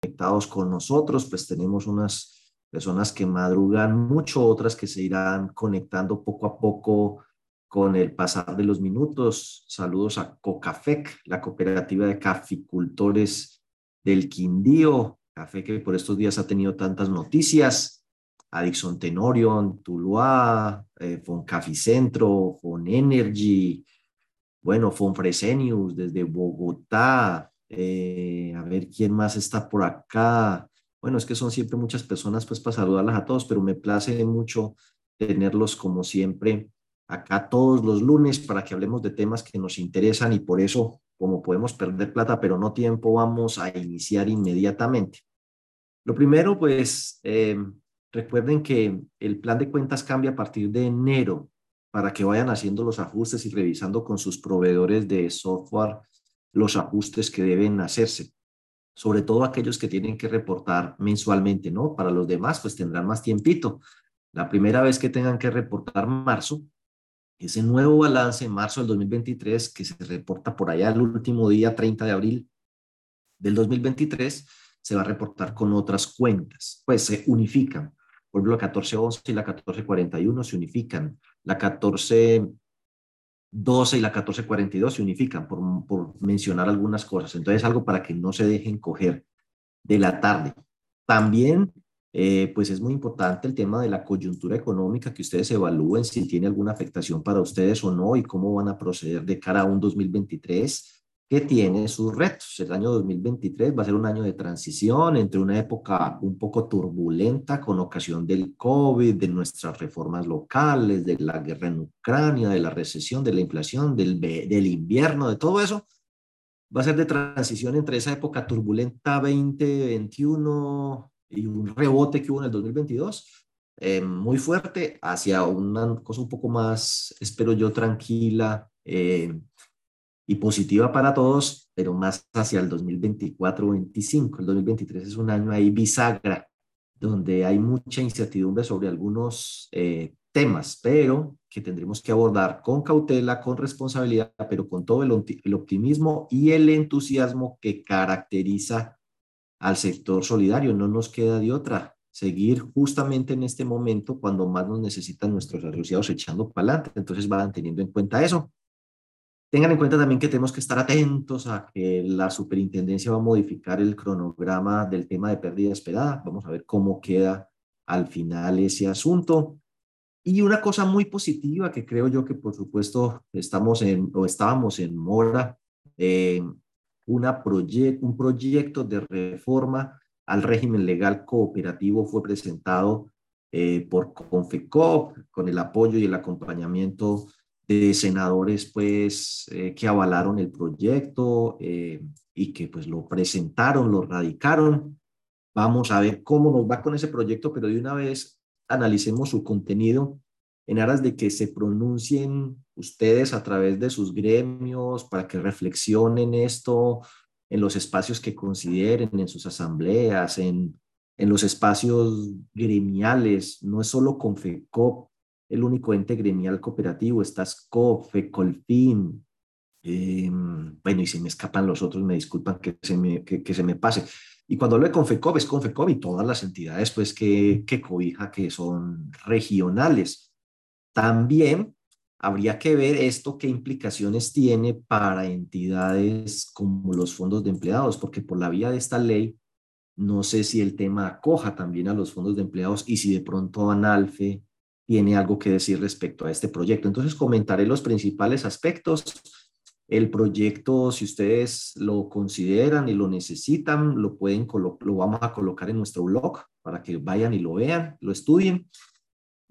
conectados con nosotros, pues tenemos unas personas que madrugan mucho, otras que se irán conectando poco a poco con el pasar de los minutos. Saludos a Cocafec, la cooperativa de caficultores del Quindío, café que por estos días ha tenido tantas noticias. A Dixon Tenorion, Tuluá, eh, Foncaficentro, Fon Energy, bueno, Fonfresenius desde Bogotá, eh, a ver quién más está por acá. Bueno, es que son siempre muchas personas, pues para saludarlas a todos, pero me place mucho tenerlos como siempre acá todos los lunes para que hablemos de temas que nos interesan y por eso, como podemos perder plata, pero no tiempo, vamos a iniciar inmediatamente. Lo primero, pues, eh, recuerden que el plan de cuentas cambia a partir de enero para que vayan haciendo los ajustes y revisando con sus proveedores de software los ajustes que deben hacerse, sobre todo aquellos que tienen que reportar mensualmente, ¿no? Para los demás, pues tendrán más tiempito. La primera vez que tengan que reportar marzo, ese nuevo balance en marzo del 2023, que se reporta por allá el último día, 30 de abril del 2023, se va a reportar con otras cuentas, pues se unifican. Por ejemplo, la 1411 y la 1441 se unifican. La 14 12 y la 1442 se unifican, por, por mencionar algunas cosas. Entonces, algo para que no se dejen coger de la tarde. También, eh, pues es muy importante el tema de la coyuntura económica, que ustedes evalúen si tiene alguna afectación para ustedes o no y cómo van a proceder de cara a un 2023 que tiene sus retos. El año 2023 va a ser un año de transición entre una época un poco turbulenta con ocasión del COVID, de nuestras reformas locales, de la guerra en Ucrania, de la recesión, de la inflación, del, del invierno, de todo eso. Va a ser de transición entre esa época turbulenta 2021 y un rebote que hubo en el 2022, eh, muy fuerte, hacia una cosa un poco más, espero yo, tranquila, eh, y positiva para todos, pero más hacia el 2024-25. El 2023 es un año ahí bisagra, donde hay mucha incertidumbre sobre algunos eh, temas, pero que tendremos que abordar con cautela, con responsabilidad, pero con todo el, el optimismo y el entusiasmo que caracteriza al sector solidario. No nos queda de otra seguir justamente en este momento cuando más nos necesitan nuestros asociados echando para adelante. Entonces van teniendo en cuenta eso. Tengan en cuenta también que tenemos que estar atentos a que la superintendencia va a modificar el cronograma del tema de pérdida esperada. Vamos a ver cómo queda al final ese asunto. Y una cosa muy positiva que creo yo que por supuesto estamos en o estábamos en mora, eh, una un proyecto de reforma al régimen legal cooperativo fue presentado eh, por Confecop con el apoyo y el acompañamiento de senadores pues eh, que avalaron el proyecto eh, y que pues lo presentaron, lo radicaron. Vamos a ver cómo nos va con ese proyecto, pero de una vez analicemos su contenido en aras de que se pronuncien ustedes a través de sus gremios para que reflexionen esto en los espacios que consideren, en sus asambleas, en, en los espacios gremiales. No es solo Confecop el único ente gremial cooperativo, está SCOP, FECOLFIN, eh, bueno, y si me escapan los otros, me disculpan que se me, que, se me pase. Y cuando hablo de Confecob, es Confecob y todas las entidades pues, que, que cobija, que son regionales. También habría que ver esto qué implicaciones tiene para entidades como los fondos de empleados, porque por la vía de esta ley, no sé si el tema acoja también a los fondos de empleados y si de pronto ANALFE tiene algo que decir respecto a este proyecto. Entonces comentaré los principales aspectos. El proyecto, si ustedes lo consideran y lo necesitan, lo pueden lo vamos a colocar en nuestro blog para que vayan y lo vean, lo estudien.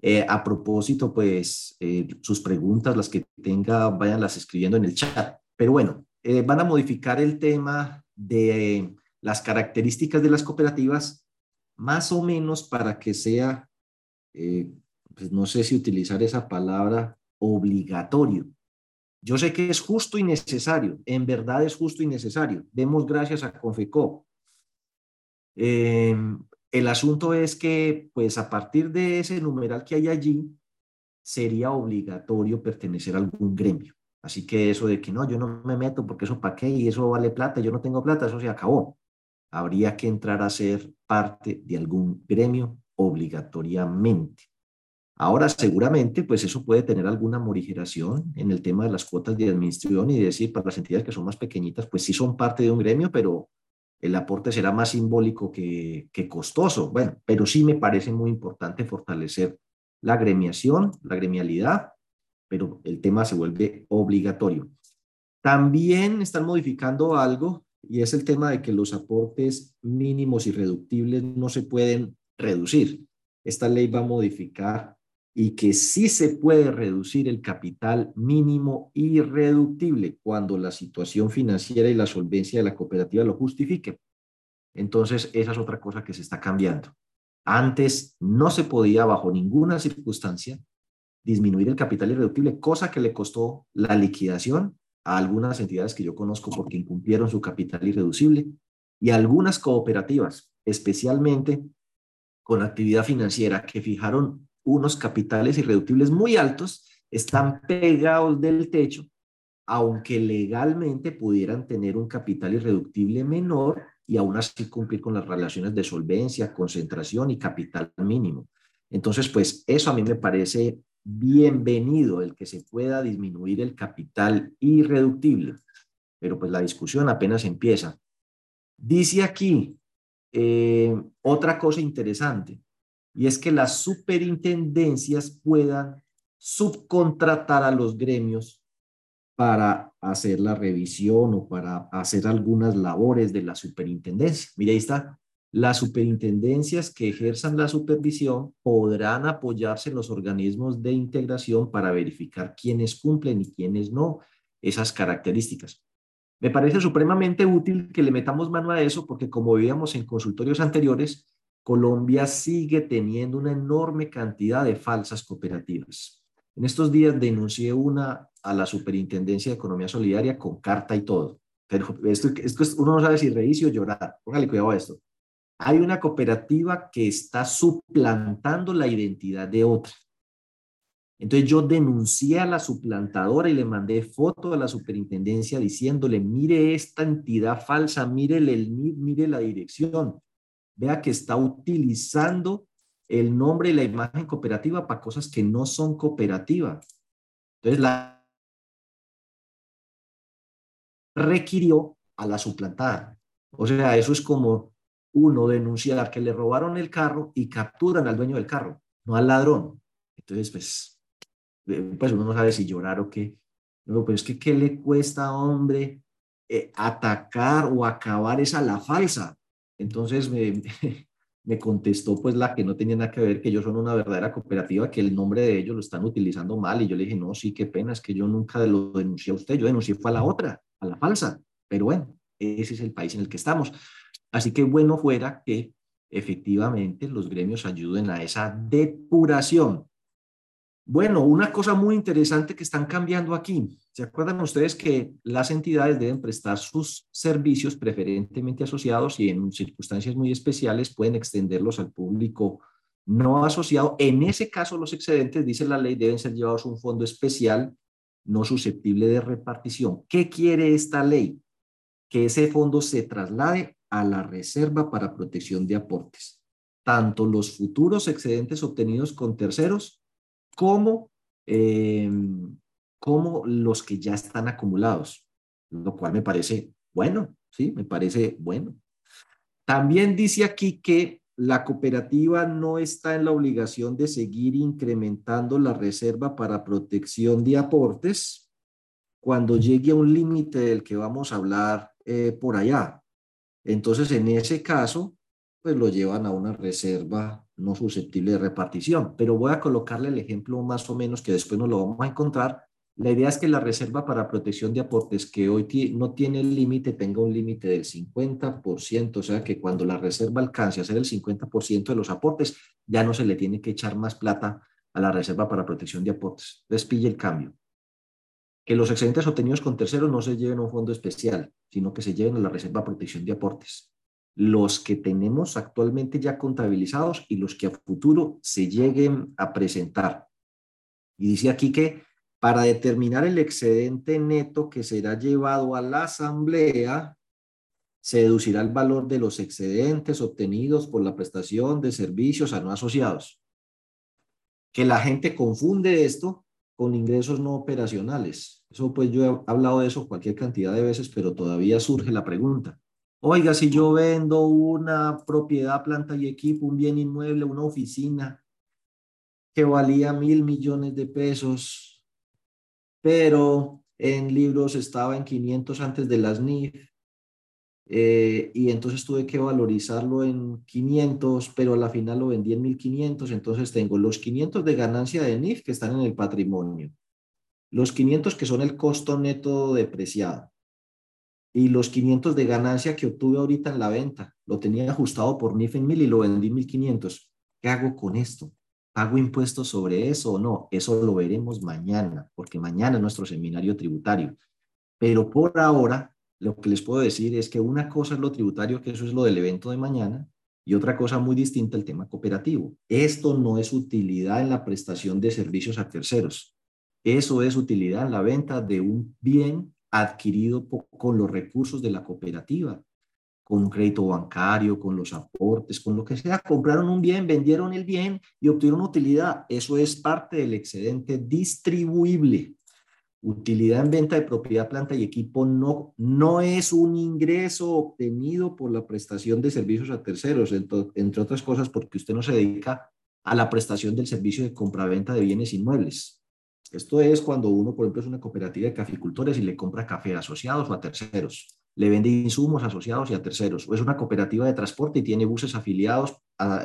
Eh, a propósito, pues eh, sus preguntas, las que tenga, váyanlas escribiendo en el chat. Pero bueno, eh, van a modificar el tema de las características de las cooperativas, más o menos para que sea pues no sé si utilizar esa palabra, obligatorio. Yo sé que es justo y necesario, en verdad es justo y necesario. Demos gracias a Confecop. Em, el asunto es que, pues a partir de ese numeral que hay allí, sería obligatorio pertenecer a algún gremio. Así que eso de que no, yo no me meto porque eso para qué y eso vale plata, yo no tengo plata, eso se acabó. habría que entrar a ser parte de algún gremio obligatoriamente. Ahora, seguramente, pues eso puede tener alguna morigeración en el tema de las cuotas de administración y decir, para las entidades que son más pequeñitas, pues sí son parte de un gremio, pero el aporte será más simbólico que, costoso. Bueno, pero sí me parece muy importante fortalecer la gremiación, la gremialidad, pero el tema se vuelve obligatorio. También están modificando algo y es el tema de que los aportes mínimos irreductibles no se pueden reducir. Esta ley va a modificar y que sí se puede reducir el capital mínimo irreductible cuando la situación financiera y la solvencia de la cooperativa lo justifique. Entonces, esa es otra cosa que se está cambiando. Antes no se podía bajo ninguna circunstancia disminuir el capital irreductible, cosa que le costó la liquidación a algunas entidades que yo conozco porque incumplieron su capital irreducible y algunas cooperativas, especialmente con actividad financiera, que fijaron unos capitales irreductibles muy altos, están pegados del techo, aunque legalmente pudieran tener un capital irreductible menor y aún así cumplir con las relaciones de solvencia, concentración y capital mínimo. Entonces, pues eso a mí me parece bienvenido el que se pueda disminuir el capital irreductible, pero pues la discusión apenas empieza. Dice aquí eh, otra cosa interesante, y es que las superintendencias puedan subcontratar a los gremios para hacer la revisión o para hacer algunas labores de la superintendencia. Mira, ahí está las superintendencias que ejerzan la supervisión podrán apoyarse en los organismos de integración para verificar quiénes cumplen y quiénes no esas características. Me parece supremamente útil que le metamos mano a eso porque como veíamos en consultorios anteriores, Colombia sigue teniendo una enorme cantidad de falsas cooperativas. En estos días denuncié una a la Superintendencia de Economía Solidaria con carta y todo. Pero esto, uno no sabe si reír o llorar. Póngale cuidado a esto hay una cooperativa que está suplantando la identidad de otra. Entonces yo denuncié a la suplantadora y le mandé foto a la superintendencia diciéndole, mire esta entidad falsa, mire el mire la dirección. Vea que está utilizando el nombre y la imagen cooperativa para cosas que no son cooperativas. Entonces la requirió a la suplantada. O sea, eso es como uno denunciar que le robaron el carro y capturan al dueño del carro, no al ladrón. Entonces, pues, eh, pues uno no sabe si llorar o qué. pero es que, ¿qué le cuesta, hombre, eh, atacar o acabar esa la falsa? Entonces me, me contestó pues la que no tenía nada que ver, que ellos son una verdadera cooperativa, que el nombre de ellos lo están utilizando mal. Y yo le dije, no, sí, qué pena, es que yo nunca lo denuncié a usted, yo denuncié fue a la otra, a la falsa. Pero bueno, ese es el país en el que estamos. Así que bueno fuera que efectivamente los gremios ayuden a esa depuración. Bueno, una cosa muy interesante que están cambiando aquí. ¿Se acuerdan ustedes que las entidades deben prestar sus servicios preferentemente asociados y en circunstancias muy especiales pueden extenderlos al público no asociado? En ese caso, los excedentes, dice la ley, deben ser llevados a un fondo especial no susceptible de repartición. ¿Qué quiere esta ley? Que ese fondo se traslade a la reserva para protección de aportes, tanto los futuros excedentes obtenidos con terceros como, em, como los que ya están acumulados, lo cual me parece bueno, sí, me parece bueno. También dice aquí que la cooperativa no está en la obligación de seguir incrementando la reserva para protección de aportes cuando llegue a un límite del que vamos a hablar eh, por allá. Entonces, en ese caso, pues lo llevan a una reserva no susceptible de repartición. Pero voy a colocarle el ejemplo más o menos que después nos lo vamos a encontrar. La idea es que la reserva para protección de aportes que hoy no tiene límite tenga un límite del 50%, o sea que cuando la reserva alcance a ser el 50% de los aportes, ya no se le tiene que echar más plata a la reserva para protección de aportes. Despille el cambio que los excedentes obtenidos con terceros no se lleven a un fondo especial, sino que se lleven a la Reserva Protección de Aportes. Los que tenemos actualmente ya contabilizados y los que a futuro se lleguen a presentar. Y dice aquí que para determinar el excedente neto que será llevado a la asamblea, se deducirá el valor de los excedentes obtenidos por la prestación de servicios a no asociados. Que la gente confunde esto con ingresos no operacionales. Eso pues yo he hablado de eso cualquier cantidad de veces, pero todavía surge la pregunta. Oiga, si yo vendo una propiedad, planta y equipo, un bien inmueble, una oficina que valía mil millones de pesos, pero en libros estaba en 500 antes de las NIF, eh, y entonces tuve que valorizarlo en 500, pero a la final lo vendí en 1500, entonces tengo los 500 de ganancia de NIF que están en el patrimonio, los 500 que son el costo neto depreciado y los 500 de ganancia que obtuve ahorita en la venta, lo tenía ajustado por NIF en 1000 y lo vendí en 1500. ¿Qué hago con esto? ¿Pago impuestos sobre eso o no? Eso lo veremos mañana, porque mañana es nuestro seminario tributario. Pero por ahora lo que les puedo decir es que una cosa es lo tributario, que eso es lo del evento de mañana, y otra cosa muy distinta el tema cooperativo. Esto no es utilidad en la prestación de servicios a terceros. Eso es utilidad en la venta de un bien adquirido con los recursos de la cooperativa, con un crédito bancario, con los aportes, con lo que sea. Compraron un bien, vendieron el bien y obtuvieron utilidad. Eso es parte del excedente distribuible. Utilidad en venta de propiedad, planta y equipo no, no es un ingreso obtenido por la prestación de servicios a terceros, entre, otras cosas porque usted no se dedica a la prestación del servicio de compraventa de bienes inmuebles. Esto es cuando uno, por ejemplo, es una cooperativa de caficultores y le compra café a asociados o a terceros, le vende insumos asociados y a terceros, o es una cooperativa de transporte y tiene buses afiliados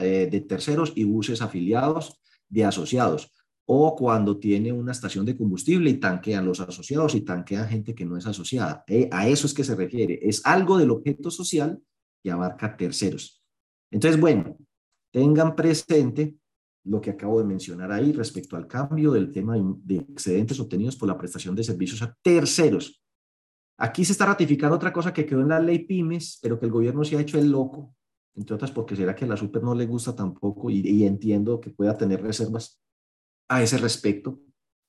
eh, de terceros y buses afiliados de asociados o cuando tiene una estación de combustible y tanquean los asociados y tanquean gente que no es asociada. Eh, a eso es que se refiere. Es algo del objeto social que abarca terceros. Entonces, bueno, tengan presente lo que acabo de mencionar ahí respecto al cambio del tema de excedentes obtenidos por la prestación de servicios a terceros. Aquí se está ratificando otra cosa que quedó en la ley pymes, pero que el gobierno se ha hecho el loco, entre otras porque será que a la super no le gusta tampoco y, y entiendo que pueda tener reservas a ese respecto,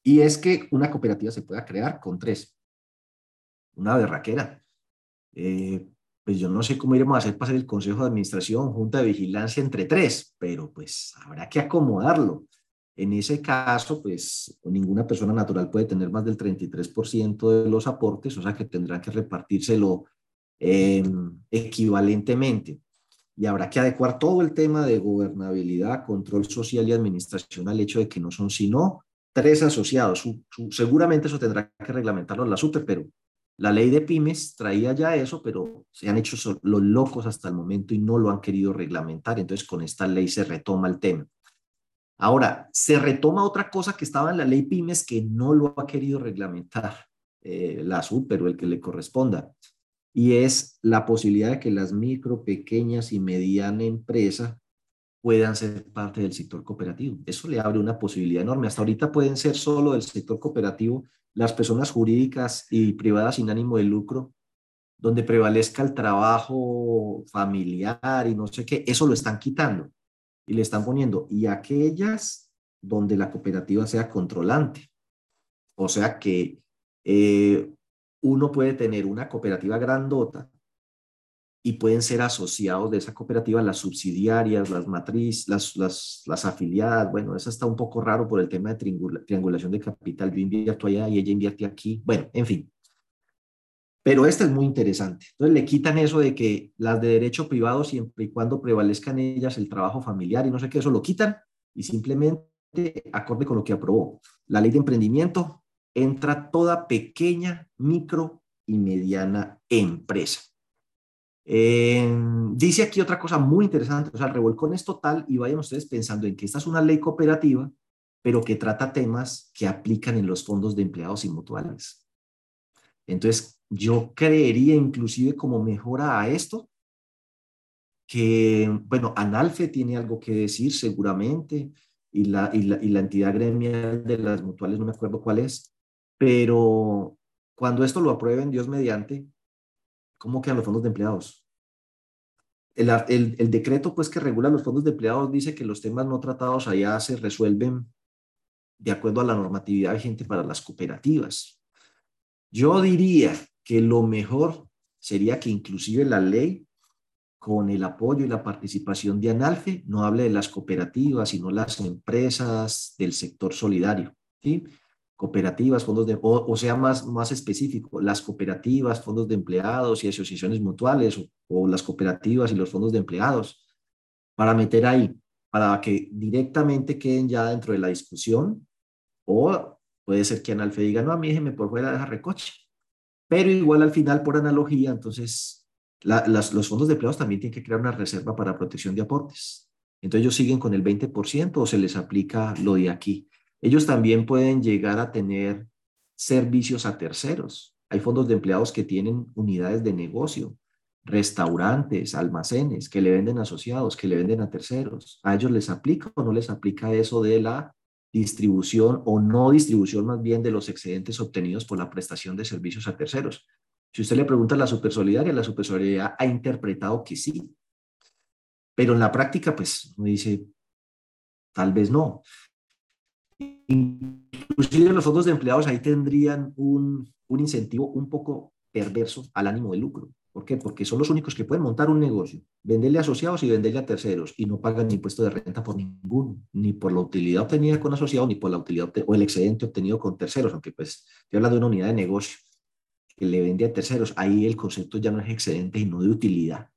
y es que una cooperativa se pueda crear con tres. Una berraquera. Eh, pues yo no sé cómo iremos a hacer para el consejo de administración, junta de vigilancia entre tres, pero pues habrá que acomodarlo. En ese caso, pues ninguna persona natural puede tener más del 33% de los aportes, o sea que tendrán que repartírselo em, equivalentemente y habrá que adecuar todo el tema de gobernabilidad, control social y administración al hecho de que no son sino tres asociados. seguramente eso tendrá que reglamentarlo la SUPE, pero la ley de pymes traía ya eso, pero se han hecho los locos hasta el momento y no lo han querido reglamentar. Entonces, con esta ley se retoma el tema. Ahora, se retoma otra cosa que estaba en la ley pymes que no lo ha querido reglamentar eh, la SUPE o el que le corresponda y es la posibilidad de que las micro, pequeñas y medianas empresas puedan ser parte del sector cooperativo. Eso le abre una posibilidad enorme. Hasta ahorita pueden ser solo del sector cooperativo las personas jurídicas y privadas sin ánimo de lucro, donde prevalezca el trabajo familiar y no sé qué, eso lo están quitando y le están poniendo, y aquellas donde la cooperativa sea controlante. O sea que eh, uno puede tener una cooperativa grandota y pueden ser asociados de esa cooperativa las subsidiarias, las matriz, las, las, las afiliadas. Bueno, eso está un poco raro por el tema de triangulación de capital. Yo invierto allá y ella invierte aquí. Bueno, en fin. Pero esta es muy interesante. Entonces le quitan eso de que las de derecho privado, siempre y cuando prevalezcan ellas el trabajo familiar y no sé qué, eso lo quitan y simplemente acorde con lo que aprobó. La ley de emprendimiento, entra toda pequeña, micro y mediana empresa. Dice aquí otra cosa muy interesante, o sea, el revolcón es total y vayan ustedes pensando en que esta es una ley cooperativa, pero que trata temas que aplican en los fondos de empleados y mutuales. Entonces, yo creería inclusive como mejora a esto, que, bueno, Analfe tiene algo que decir seguramente, y la, y la, y la entidad gremial de las mutuales, no me acuerdo cuál es, pero cuando esto lo aprueben, Dios mediante, ¿cómo quedan los fondos de empleados? El, decreto pues que regula los fondos de empleados dice que los temas no tratados allá se resuelven de acuerdo a la normatividad vigente para las cooperativas. Yo diría que lo mejor sería que inclusive la ley, con el apoyo y la participación de ANALFE, no hable de las cooperativas, sino las empresas del sector solidario. ¿sí? Cooperativas, fondos de, o, sea, más, más específico, las cooperativas, fondos de empleados y asociaciones mutuales, o, las cooperativas y los fondos de empleados, para meter ahí, para que directamente queden ya dentro de la discusión, o puede ser que ANALFE diga, no, a mí déjeme por fuera de esa recoche. Pero igual al final, por analogía, entonces los fondos de empleados también tienen que crear una reserva para protección de aportes. Entonces ellos siguen con el 20% o se les aplica lo de aquí. Ellos también pueden llegar a tener servicios a terceros. Hay fondos de empleados que tienen unidades de negocio, restaurantes, almacenes, que le venden asociados, que le venden a terceros. ¿A ellos les aplica o no les aplica eso de la distribución o no distribución más bien de los excedentes obtenidos por la prestación de servicios a terceros? Si usted le pregunta a la supersolidaria, la supersolidaria ha interpretado que sí. Pero en la práctica, pues, uno dice, tal vez no. Inclusive los fondos de empleados ahí tendrían un, un incentivo un poco perverso al ánimo de lucro. ¿Por qué? Porque son los únicos que pueden montar un negocio, venderle a asociados y venderle a terceros y no pagan impuesto de renta por ninguno, ni por la utilidad obtenida con asociados, ni por la utilidad o el excedente obtenido con terceros, aunque pues estoy hablando de una unidad de negocio que le vende a terceros, ahí el concepto ya no es excedente y no de utilidad.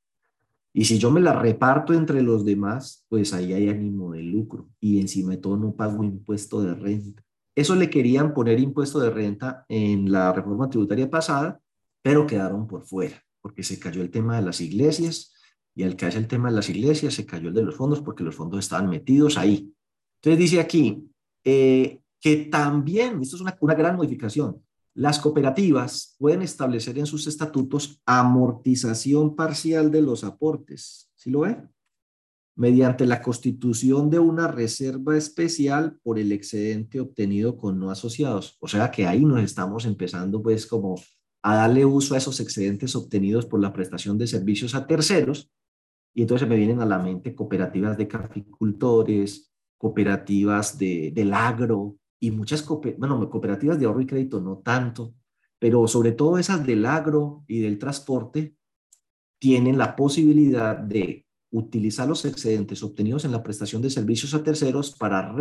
Y si yo me la reparto entre los demás, pues ahí hay ánimo de lucro y encima de todo no pago impuesto de renta. Eso le querían poner impuesto de renta en la reforma tributaria pasada, pero quedaron por fuera, porque se cayó el tema de las iglesias y al caerse el tema de las iglesias se cayó el de los fondos porque los fondos estaban metidos ahí. Entonces dice aquí eh, que también, esto es una, una gran modificación, las cooperativas pueden establecer en sus estatutos amortización parcial de los aportes. ¿Sí lo ven? Mediante la constitución de una reserva especial por el excedente obtenido con no asociados. O sea que ahí nos estamos empezando pues como a darle uso a esos excedentes obtenidos por la prestación de servicios a terceros. Y entonces me vienen a la mente cooperativas de caficultores, cooperativas de, del agro, y muchas cooperativas de ahorro y crédito no tanto, pero sobre todo esas del agro y del transporte tienen la posibilidad de utilizar los excedentes obtenidos en la prestación de servicios a terceros para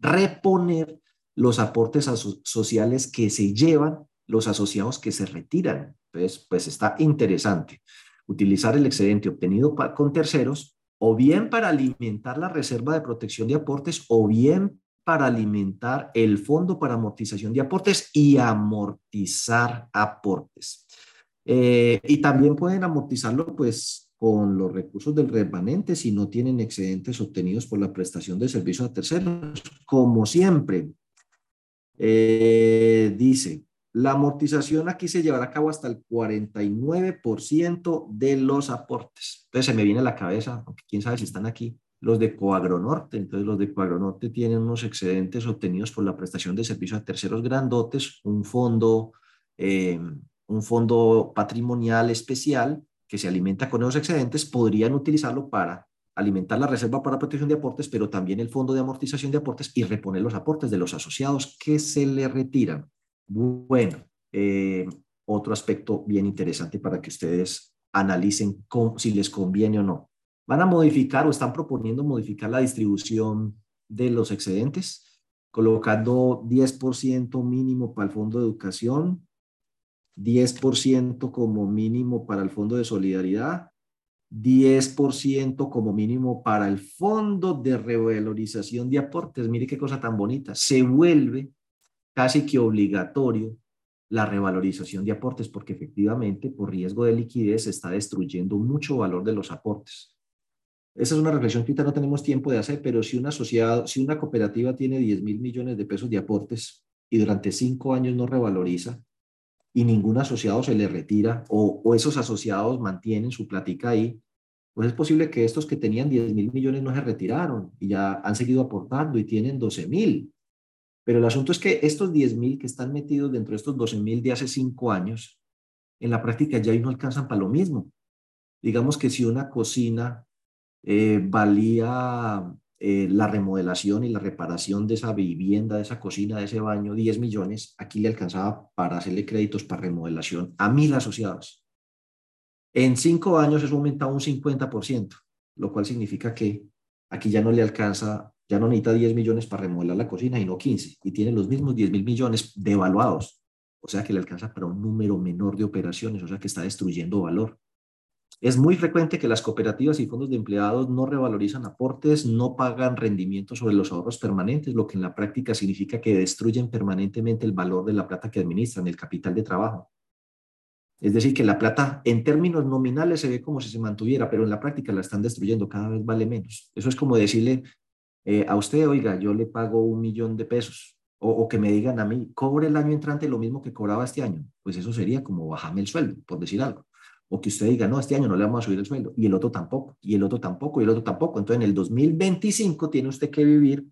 reponer los aportes sociales que se llevan los asociados que se retiran. Entonces, pues está interesante utilizar el excedente obtenido con terceros o bien para alimentar la reserva de protección de aportes o bien para alimentar el fondo para amortización de aportes y amortizar aportes. Eh, y también pueden amortizarlo pues con los recursos del remanente si no tienen excedentes obtenidos por la prestación de servicios a terceros. Como siempre, eh, dice, la amortización aquí se llevará a cabo hasta el 49% de los aportes. Entonces se me viene a la cabeza, aunque quién sabe si están aquí, los de Coagronorte. Entonces, los de Coagronorte tienen unos excedentes obtenidos por la prestación de servicios a terceros grandotes, un fondo, eh, un fondo patrimonial especial que se alimenta con esos excedentes, podrían utilizarlo para alimentar la reserva para protección de aportes, pero también el fondo de amortización de aportes y reponer los aportes de los asociados que se le retiran. Bueno, eh, otro aspecto bien interesante para que ustedes analicen si les conviene o no van a modificar o están proponiendo modificar la distribución de los excedentes, colocando 10% mínimo para el Fondo de Educación, 10% como mínimo para el Fondo de Solidaridad, 10% como mínimo para el Fondo de Revalorización de Aportes. Mire qué cosa tan bonita. Se vuelve casi que obligatorio la revalorización de aportes porque efectivamente por riesgo de liquidez se está destruyendo mucho valor de los aportes. Esa es una reflexión que ahorita no tenemos tiempo de hacer, pero si una, asociado, si una cooperativa tiene 10 mil millones de pesos de aportes y durante cinco años no revaloriza y ningún asociado se le retira o, esos asociados mantienen su platica ahí, pues es posible que estos que tenían 10 mil millones no se retiraron y ya han seguido aportando y tienen 12 mil. Pero el asunto es que estos 10 mil que están metidos dentro de estos 12 mil de hace cinco años, en la práctica ya no alcanzan para lo mismo. Digamos que si una cocina eh, valía eh, la remodelación y la reparación de esa vivienda, de esa cocina, de ese baño, 10 millones, aquí le alcanzaba para hacerle créditos para remodelación a mil asociados. En cinco años eso aumenta un 50%, lo cual significa que aquí ya no le alcanza, ya no necesita 10 millones para remodelar la cocina, y no 15, y tiene los mismos 10 mil millones devaluados. O sea que le alcanza para un número menor de operaciones, o sea que está destruyendo valor. Es muy frecuente que las cooperativas y fondos de empleados no revalorizan aportes, no pagan rendimientos sobre los ahorros permanentes, lo que en la práctica significa que destruyen permanentemente el valor de la plata que administran, el capital de trabajo. Es decir, que la plata en términos nominales se ve como si se mantuviera, pero en la práctica la están destruyendo, cada vez vale menos. Eso es como decirle eh, a usted, oiga, yo le pago un millón de pesos, o, o, que me digan a mí, cobre el año entrante lo mismo que cobraba este año. Pues eso sería como bajarme el sueldo, por decir algo o que usted diga, no, este año no le vamos a subir el sueldo, y el otro tampoco, y el otro tampoco, y el otro tampoco. Entonces, en el 2025 tiene usted que vivir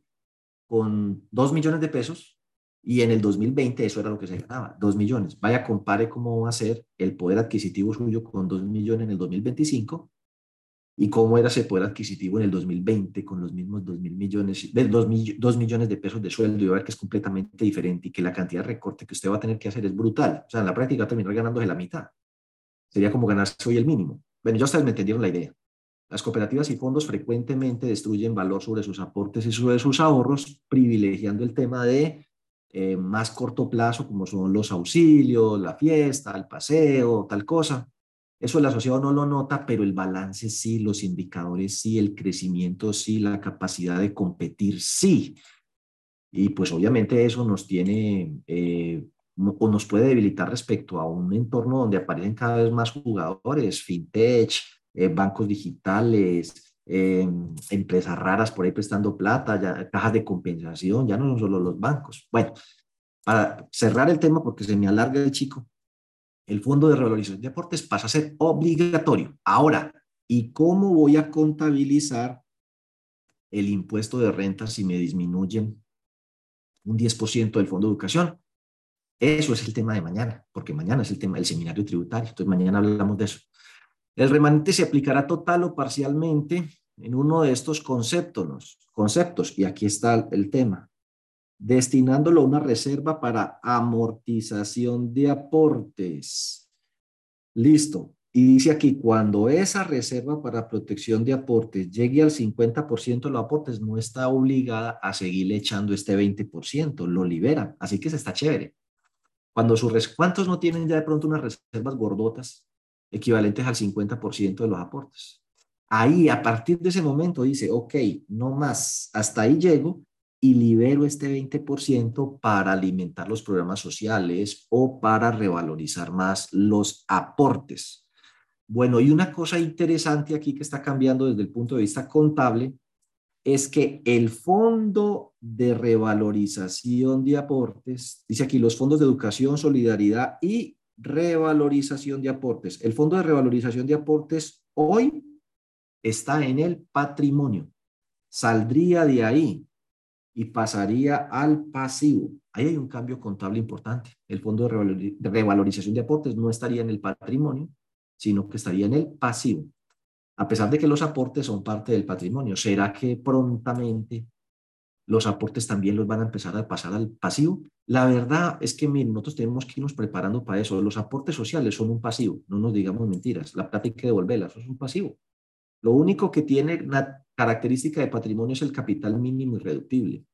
con dos millones de pesos, y en el 2020 eso era lo que se ganaba, dos millones. Vaya, compare cómo va a ser el poder adquisitivo suyo con dos millones en el 2025 y cómo era ese poder adquisitivo en el 2020 con los mismos dos mil millones, dos, dos millones de pesos de sueldo y va a ver que es completamente diferente y que la cantidad de recorte que usted va a tener que hacer es brutal. O sea, en la práctica va a terminar ganándose la mitad. Sería como ganarse hoy el mínimo. Bueno, ya ustedes me entendieron la idea. Las cooperativas y fondos frecuentemente destruyen valor sobre sus aportes y sobre sus ahorros, privilegiando el tema de eh, más corto plazo, como son los auxilios, la fiesta, el paseo, tal cosa. Eso el asociado no lo nota, pero el balance sí, los indicadores sí, el crecimiento sí, la capacidad de competir sí. Y pues obviamente eso nos tiene eh, o nos puede debilitar respecto a un entorno donde aparecen cada vez más jugadores, fintech, eh, bancos digitales, eh, empresas raras por ahí prestando plata, cajas de compensación, ya no son solo los bancos. Bueno, para cerrar el tema, porque se me alarga el chico, el Fondo de Revalorización de Aportes pasa a ser obligatorio. Ahora, ¿y cómo voy a contabilizar el impuesto de renta si me disminuyen un 10% del Fondo de Educación? Eso es el tema de mañana, porque mañana es el tema del seminario tributario, entonces mañana hablamos de eso. El remanente se aplicará total o parcialmente en uno de estos conceptos, conceptos, y aquí está el tema, destinándolo a una reserva para amortización de aportes. Listo. Y dice aquí, cuando esa reserva para protección de aportes llegue al 50% de los aportes, no está obligada a seguirle echando este 20%, lo libera. Así que se está chévere. Cuando sus ¿Cuántos no tienen ya de pronto unas reservas gordotas equivalentes al 50% de los aportes? Ahí, a partir de ese momento, dice, ok, no más, hasta ahí llego y libero este 20% para alimentar los programas sociales o para revalorizar más los aportes. Bueno, y una cosa interesante aquí que está cambiando desde el punto de vista contable es que el fondo de revalorización de aportes, dice aquí los fondos de educación, solidaridad y revalorización de aportes. El fondo de revalorización de aportes hoy está en el patrimonio. Saldría de ahí y pasaría al pasivo. Ahí hay un cambio contable importante. El fondo de revalorización de aportes no estaría en el patrimonio, sino que estaría en el pasivo a pesar de que los aportes son parte del patrimonio. ¿Será que prontamente los aportes también los van a empezar a pasar al pasivo? La verdad es que nosotros tenemos que irnos preparando para eso. Los aportes sociales son un pasivo, no nos digamos mentiras. La plata hay que devolverla, es un pasivo. Lo único que tiene una característica de patrimonio es el capital mínimo irreductible.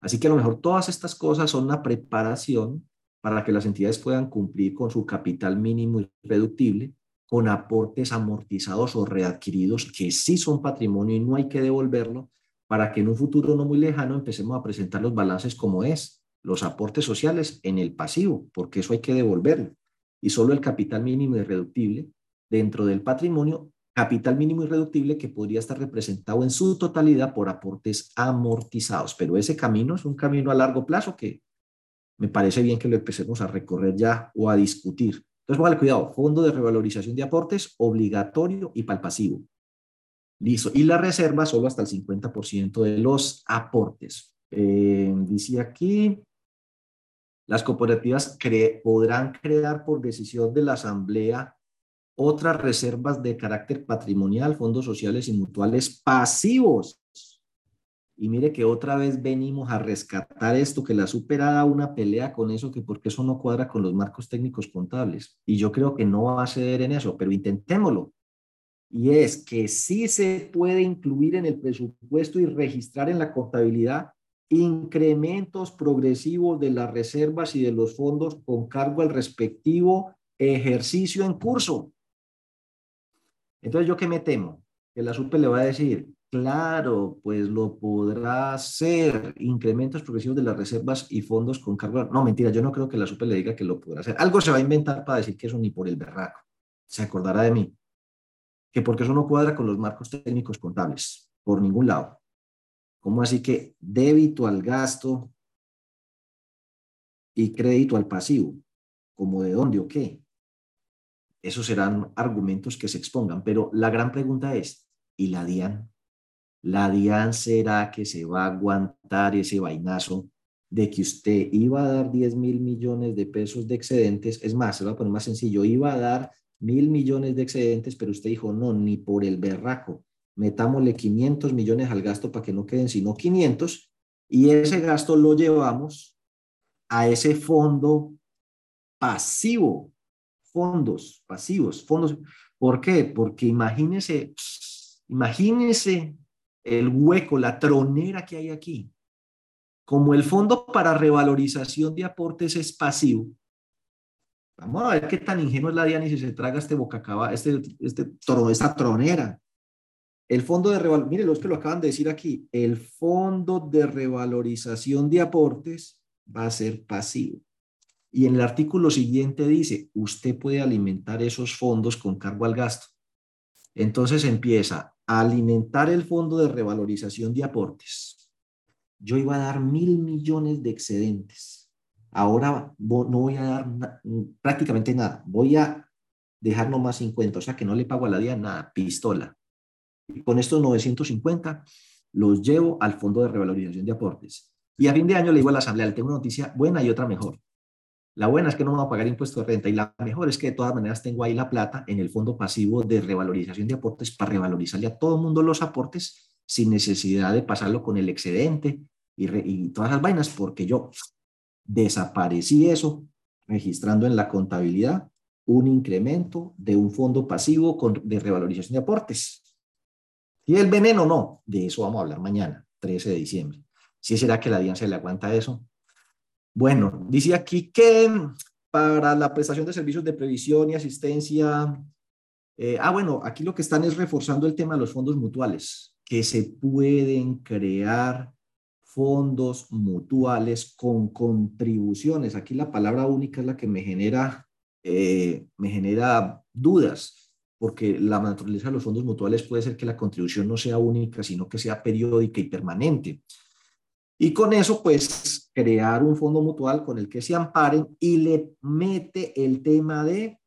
Así que a lo mejor todas estas cosas son una preparación para que las entidades puedan cumplir con su capital mínimo irreductible con aportes amortizados o readquiridos que sí son patrimonio y no hay que devolverlo para que en un futuro no muy lejano empecemos a presentar los balances como es, los aportes sociales en el pasivo, porque eso hay que devolverlo. Y solo el capital mínimo irreductible dentro del patrimonio, capital mínimo irreductible que podría estar representado en su totalidad por aportes amortizados. Pero ese camino es un camino a largo plazo que me parece bien que lo empecemos a recorrer ya o a discutir. Entonces, póngale cuidado, fondo de revalorización de aportes obligatorio y para el pasivo. Listo. Y la reserva solo hasta el 50% de los aportes. Eh, dice aquí, las cooperativas podrán crear por decisión de la asamblea otras reservas de carácter patrimonial, fondos sociales y mutuales pasivos. Y mire que otra vez venimos a rescatar esto, que la superada una pelea con eso, que porque eso no cuadra con los marcos técnicos contables. Y yo creo que no va a ceder en eso, pero intentémoslo. Y es que sí se puede incluir en el presupuesto y registrar en la contabilidad incrementos progresivos de las reservas y de los fondos con cargo al respectivo ejercicio en curso. Entonces, ¿yo qué me temo? Que la SUPE le va a decir, claro, pues lo podrá hacer, incrementos progresivos de las reservas y fondos con cargo. No, mentira, yo no creo que la SUPE le diga que lo podrá hacer. Algo se va a inventar para decir que eso ni por el berraco. Se acordará de mí. Que porque eso no cuadra con los marcos técnicos contables, por ningún lado. ¿Cómo así que débito al gasto y crédito al pasivo? ¿Cómo de dónde o qué? Esos serán argumentos que se expongan, pero la gran pregunta es, ¿y la DIAN? ¿La DIAN será que se va a aguantar ese vainazo de que usted iba a dar 10 mil millones de pesos de excedentes? Es más, se va a poner más sencillo, iba a dar mil millones de excedentes, pero usted dijo, no, ni por el berraco, metámosle 500 millones al gasto para que no queden sino 500, y ese gasto lo llevamos a ese fondo pasivo fondos pasivos, fondos. ¿Por qué? Porque imagínese, imagínese el hueco, la tronera que hay aquí. Como el fondo para revalorización de aportes es pasivo, vamos a ver qué tan ingenuo es la DIAN y si se traga este bocacaba, este, este, esta tronera. El fondo de revalorización, mire, los que lo acaban de decir aquí, el fondo de revalorización de aportes va a ser pasivo. Y en el artículo siguiente dice, usted puede alimentar esos fondos con cargo al gasto. Entonces empieza alimentar el fondo de revalorización de aportes. Yo iba a dar mil millones de excedentes. Ahora no voy a dar prácticamente nada. Voy a dejar nomás 50, o sea que no le pago a la día nada, pistola. Y con estos 950 los llevo al fondo de revalorización de aportes. Y a fin de año le digo a la asamblea, le tengo una noticia buena y otra mejor. La buena es que no vamos a pagar impuesto de renta y la mejor es que de todas maneras tengo ahí la plata en el fondo pasivo de revalorización de aportes para revalorizarle a todo el mundo los aportes sin necesidad de pasarlo con el excedente y, todas las vainas, porque yo desaparecí eso registrando en la contabilidad un incremento de un fondo pasivo de revalorización de aportes. ¿Y el veneno no? De eso vamos a hablar mañana, 13 de diciembre. Si será que la se le aguanta eso, bueno, dice aquí que para la prestación de servicios de previsión y asistencia, eh, ah, bueno, aquí lo que están es reforzando el tema de los fondos mutuales, que se pueden crear fondos mutuales con contribuciones. Aquí la palabra única es la que me genera, eh, me genera dudas, porque la naturaleza de los fondos mutuales puede ser que la contribución no sea única, sino que sea periódica y permanente. Y con eso, pues, crear un fondo mutual con el que se amparen y le mete el tema de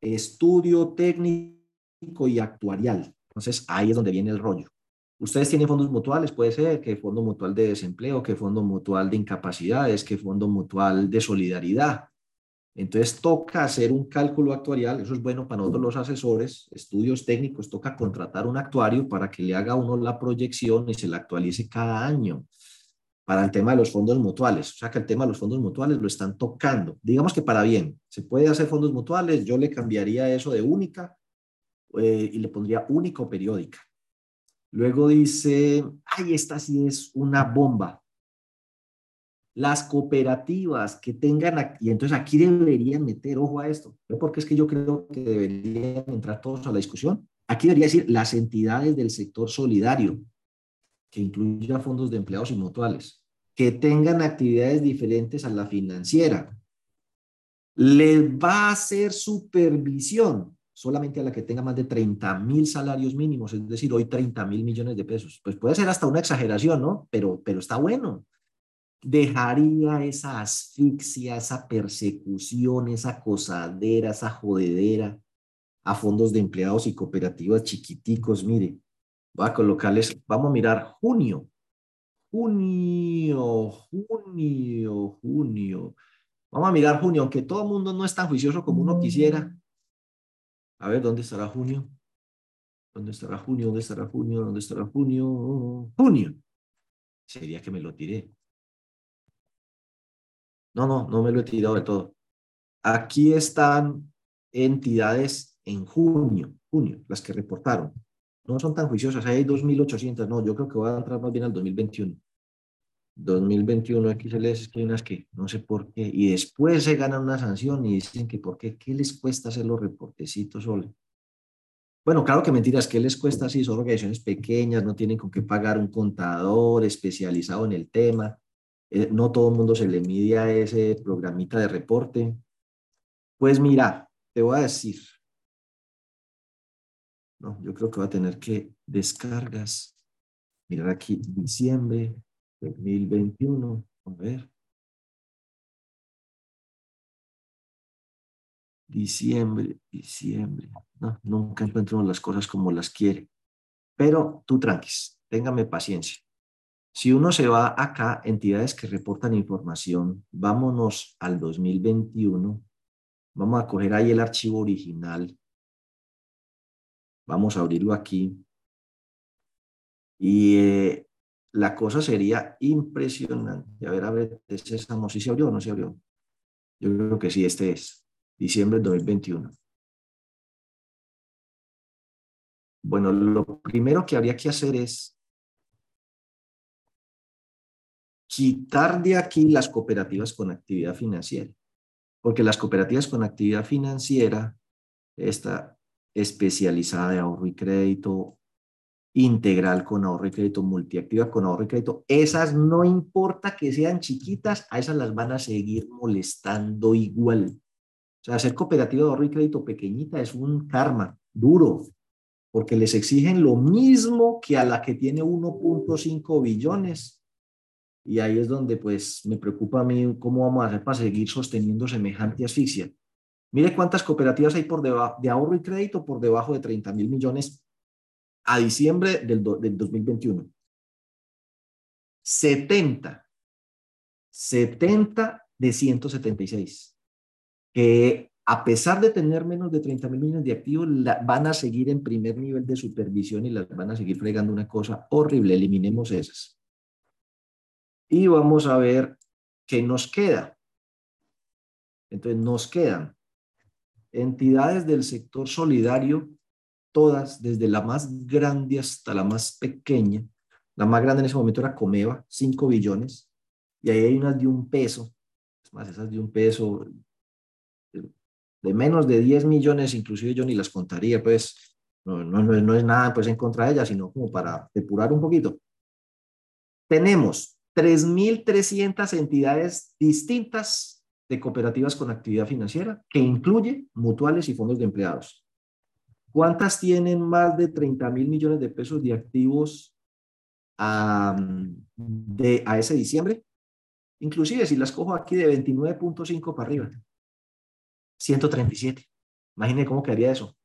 estudio técnico y actuarial. Entonces, ahí es donde viene el rollo. Ustedes tienen fondos mutuales, puede ser que fondo mutual de desempleo, que fondo mutual de incapacidades, que fondo mutual de solidaridad. Entonces toca hacer un cálculo actuarial, eso es bueno para nosotros los asesores, estudios técnicos, toca contratar un actuario para que le haga uno la proyección y se la actualice cada año para el tema de los fondos mutuales. O sea que el tema de los fondos mutuales lo están tocando. Digamos que para bien, se puede hacer fondos mutuales, yo le cambiaría eso de única eh, y le pondría único periódica. Luego dice, ay, esta sí es una bomba. Las cooperativas que tengan, y entonces aquí deberían meter ojo a esto, porque es que yo creo que deberían entrar todos a la discusión. Aquí debería decir las entidades del sector solidario, que incluya fondos de empleados y mutuales, que tengan actividades diferentes a la financiera. Les va a hacer supervisión solamente a la que tenga más de 30 mil salarios mínimos, es decir, hoy 30 mil millones de pesos. Pues puede ser hasta una exageración, ¿no? Pero, pero está bueno. Dejaría esa asfixia, esa persecución, esa cosadera, esa jodedera a fondos de empleados y cooperativas chiquiticos. Mire, Voy a colocarles, vamos a mirar junio. Junio, junio, junio. Vamos a mirar junio, aunque todo el mundo no es tan juicioso como uno quisiera. A ver, ¿dónde estará junio? ¿Dónde estará junio? ¿Dónde estará junio? ¿Dónde estará junio? Junio. Sería que me lo tiré. No, no, no me lo he tirado de todo. Aquí están entidades en junio, junio, las que reportaron. No son tan juiciosas, hay 2.800, no, yo creo que voy a entrar más bien al 2021. 2021 aquí se les hay unas que no sé por qué, y después se ganan una sanción y dicen que por qué, ¿qué les cuesta hacer los reportecitos solo? Bueno, claro que mentiras, ¿qué les cuesta si son organizaciones pequeñas, no tienen con qué pagar un contador especializado en el tema, eh, no todo el mundo se le mide a ese programita de reporte. Pues mira, te voy a decir, no, yo creo que voy a tener que descargas, mirar aquí, diciembre 2021, a ver. Diciembre, diciembre. No, nunca encuentro las cosas como las quiere. Pero tú tranquis, téngame paciencia. Si uno se va acá, entidades que reportan información, vámonos al 2021. Vamos a coger ahí el archivo original. Vamos a abrirlo aquí. Y eh, la cosa sería impresionante. A ver, a ver, ¿es esa? ¿Sí se abrió o no se abrió? Yo creo que sí, este es diciembre del 2021. Bueno, lo primero que habría que hacer es quitar de aquí las cooperativas con actividad financiera, porque las cooperativas con actividad financiera, esta especializada de ahorro y crédito, integral con ahorro y crédito, multiactiva con ahorro y crédito, esas no importa que sean chiquitas, a esas las van a seguir molestando igual. O sea, hacer cooperativa de ahorro y crédito pequeñita es un karma duro, porque les exigen lo mismo que a la que tiene 1.5 billones. Y ahí es donde pues me preocupa a mí cómo vamos a hacer para seguir sosteniendo semejante asfixia. Mire cuántas cooperativas hay por debajo de ahorro y crédito por debajo de 30 mil millones a diciembre del, del 2021. 70. 70 de 176 que a pesar de tener menos de 30 mil millones de activos, van a seguir en primer nivel de supervisión y las van a seguir fregando una cosa horrible. Eliminemos esas. Y vamos a ver qué nos queda. Entonces, nos quedan entidades del sector solidario, todas, desde la más grande hasta la más pequeña. La más grande en ese momento era Comeva, 5 billones, y ahí hay unas de un peso. Es más, esas de un peso, de menos de 10 millones, inclusive yo ni las contaría, pues no, no, no, es nada pues en contra de ellas, sino como para depurar un poquito. Tenemos 3.300 entidades distintas de cooperativas con actividad financiera, que incluye mutuales y fondos de empleados. ¿Cuántas tienen más de 30 mil millones de pesos de activos a, de, a ese diciembre? Inclusive si las cojo aquí de 29.5 para arriba, 137. Imagine cómo quedaría eso.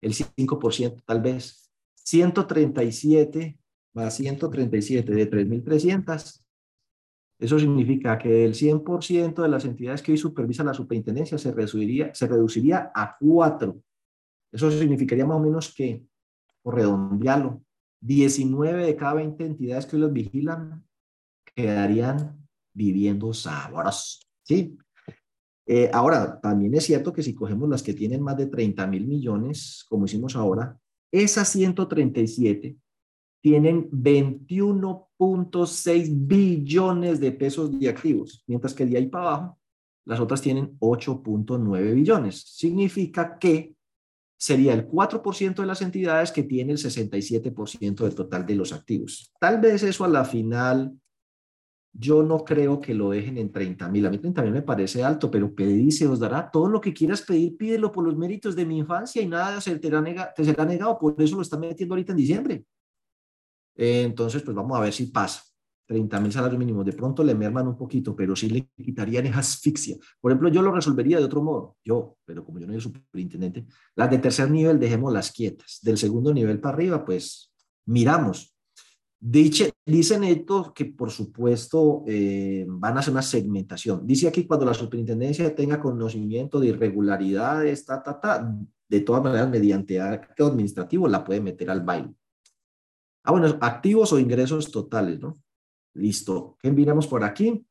El 5% tal vez. 137 más 137 de 3.300. Eso significa que el 100% de las entidades que hoy supervisan la superintendencia se reduciría, se reduciría a 4. Eso significaría más o menos que, por redondearlo, 19 de cada 20 entidades que los vigilan quedarían viviendo sabrosos. ¿Sí? Eh, ahora, también es cierto que si cogemos las que tienen más de 30 mil millones, como hicimos ahora, esas 137 tienen 21.6 billones de pesos de activos, mientras que de ahí para abajo, las otras tienen 8.9 billones. Significa que sería el 4% de las entidades que tiene el 67% del total de los activos. Tal vez eso a la final yo no creo que lo dejen en 30 mil. A mí 30 mil me parece alto, pero pedí se os dará todo lo que quieras pedir, pídelo por los méritos de mi infancia y nada se te, te será negado. Por eso lo están metiendo ahorita en diciembre. Entonces, pues vamos a ver si pasa. 30 mil salarios mínimos. De pronto le merman un poquito, pero sí le quitarían esa asfixia. Por ejemplo, yo lo resolvería de otro modo. Yo, pero como yo no soy superintendente, las de tercer nivel dejemos las quietas. Del segundo nivel para arriba, pues miramos Dice, dicen estos que por supuesto eh, van a hacer una segmentación. Dice aquí cuando la superintendencia tenga conocimiento de irregularidades, ta, ta, ta, de todas maneras mediante acto administrativo la puede meter al baile. Ah, bueno, activos o ingresos totales, ¿no? Listo. ¿Qué miramos por aquí?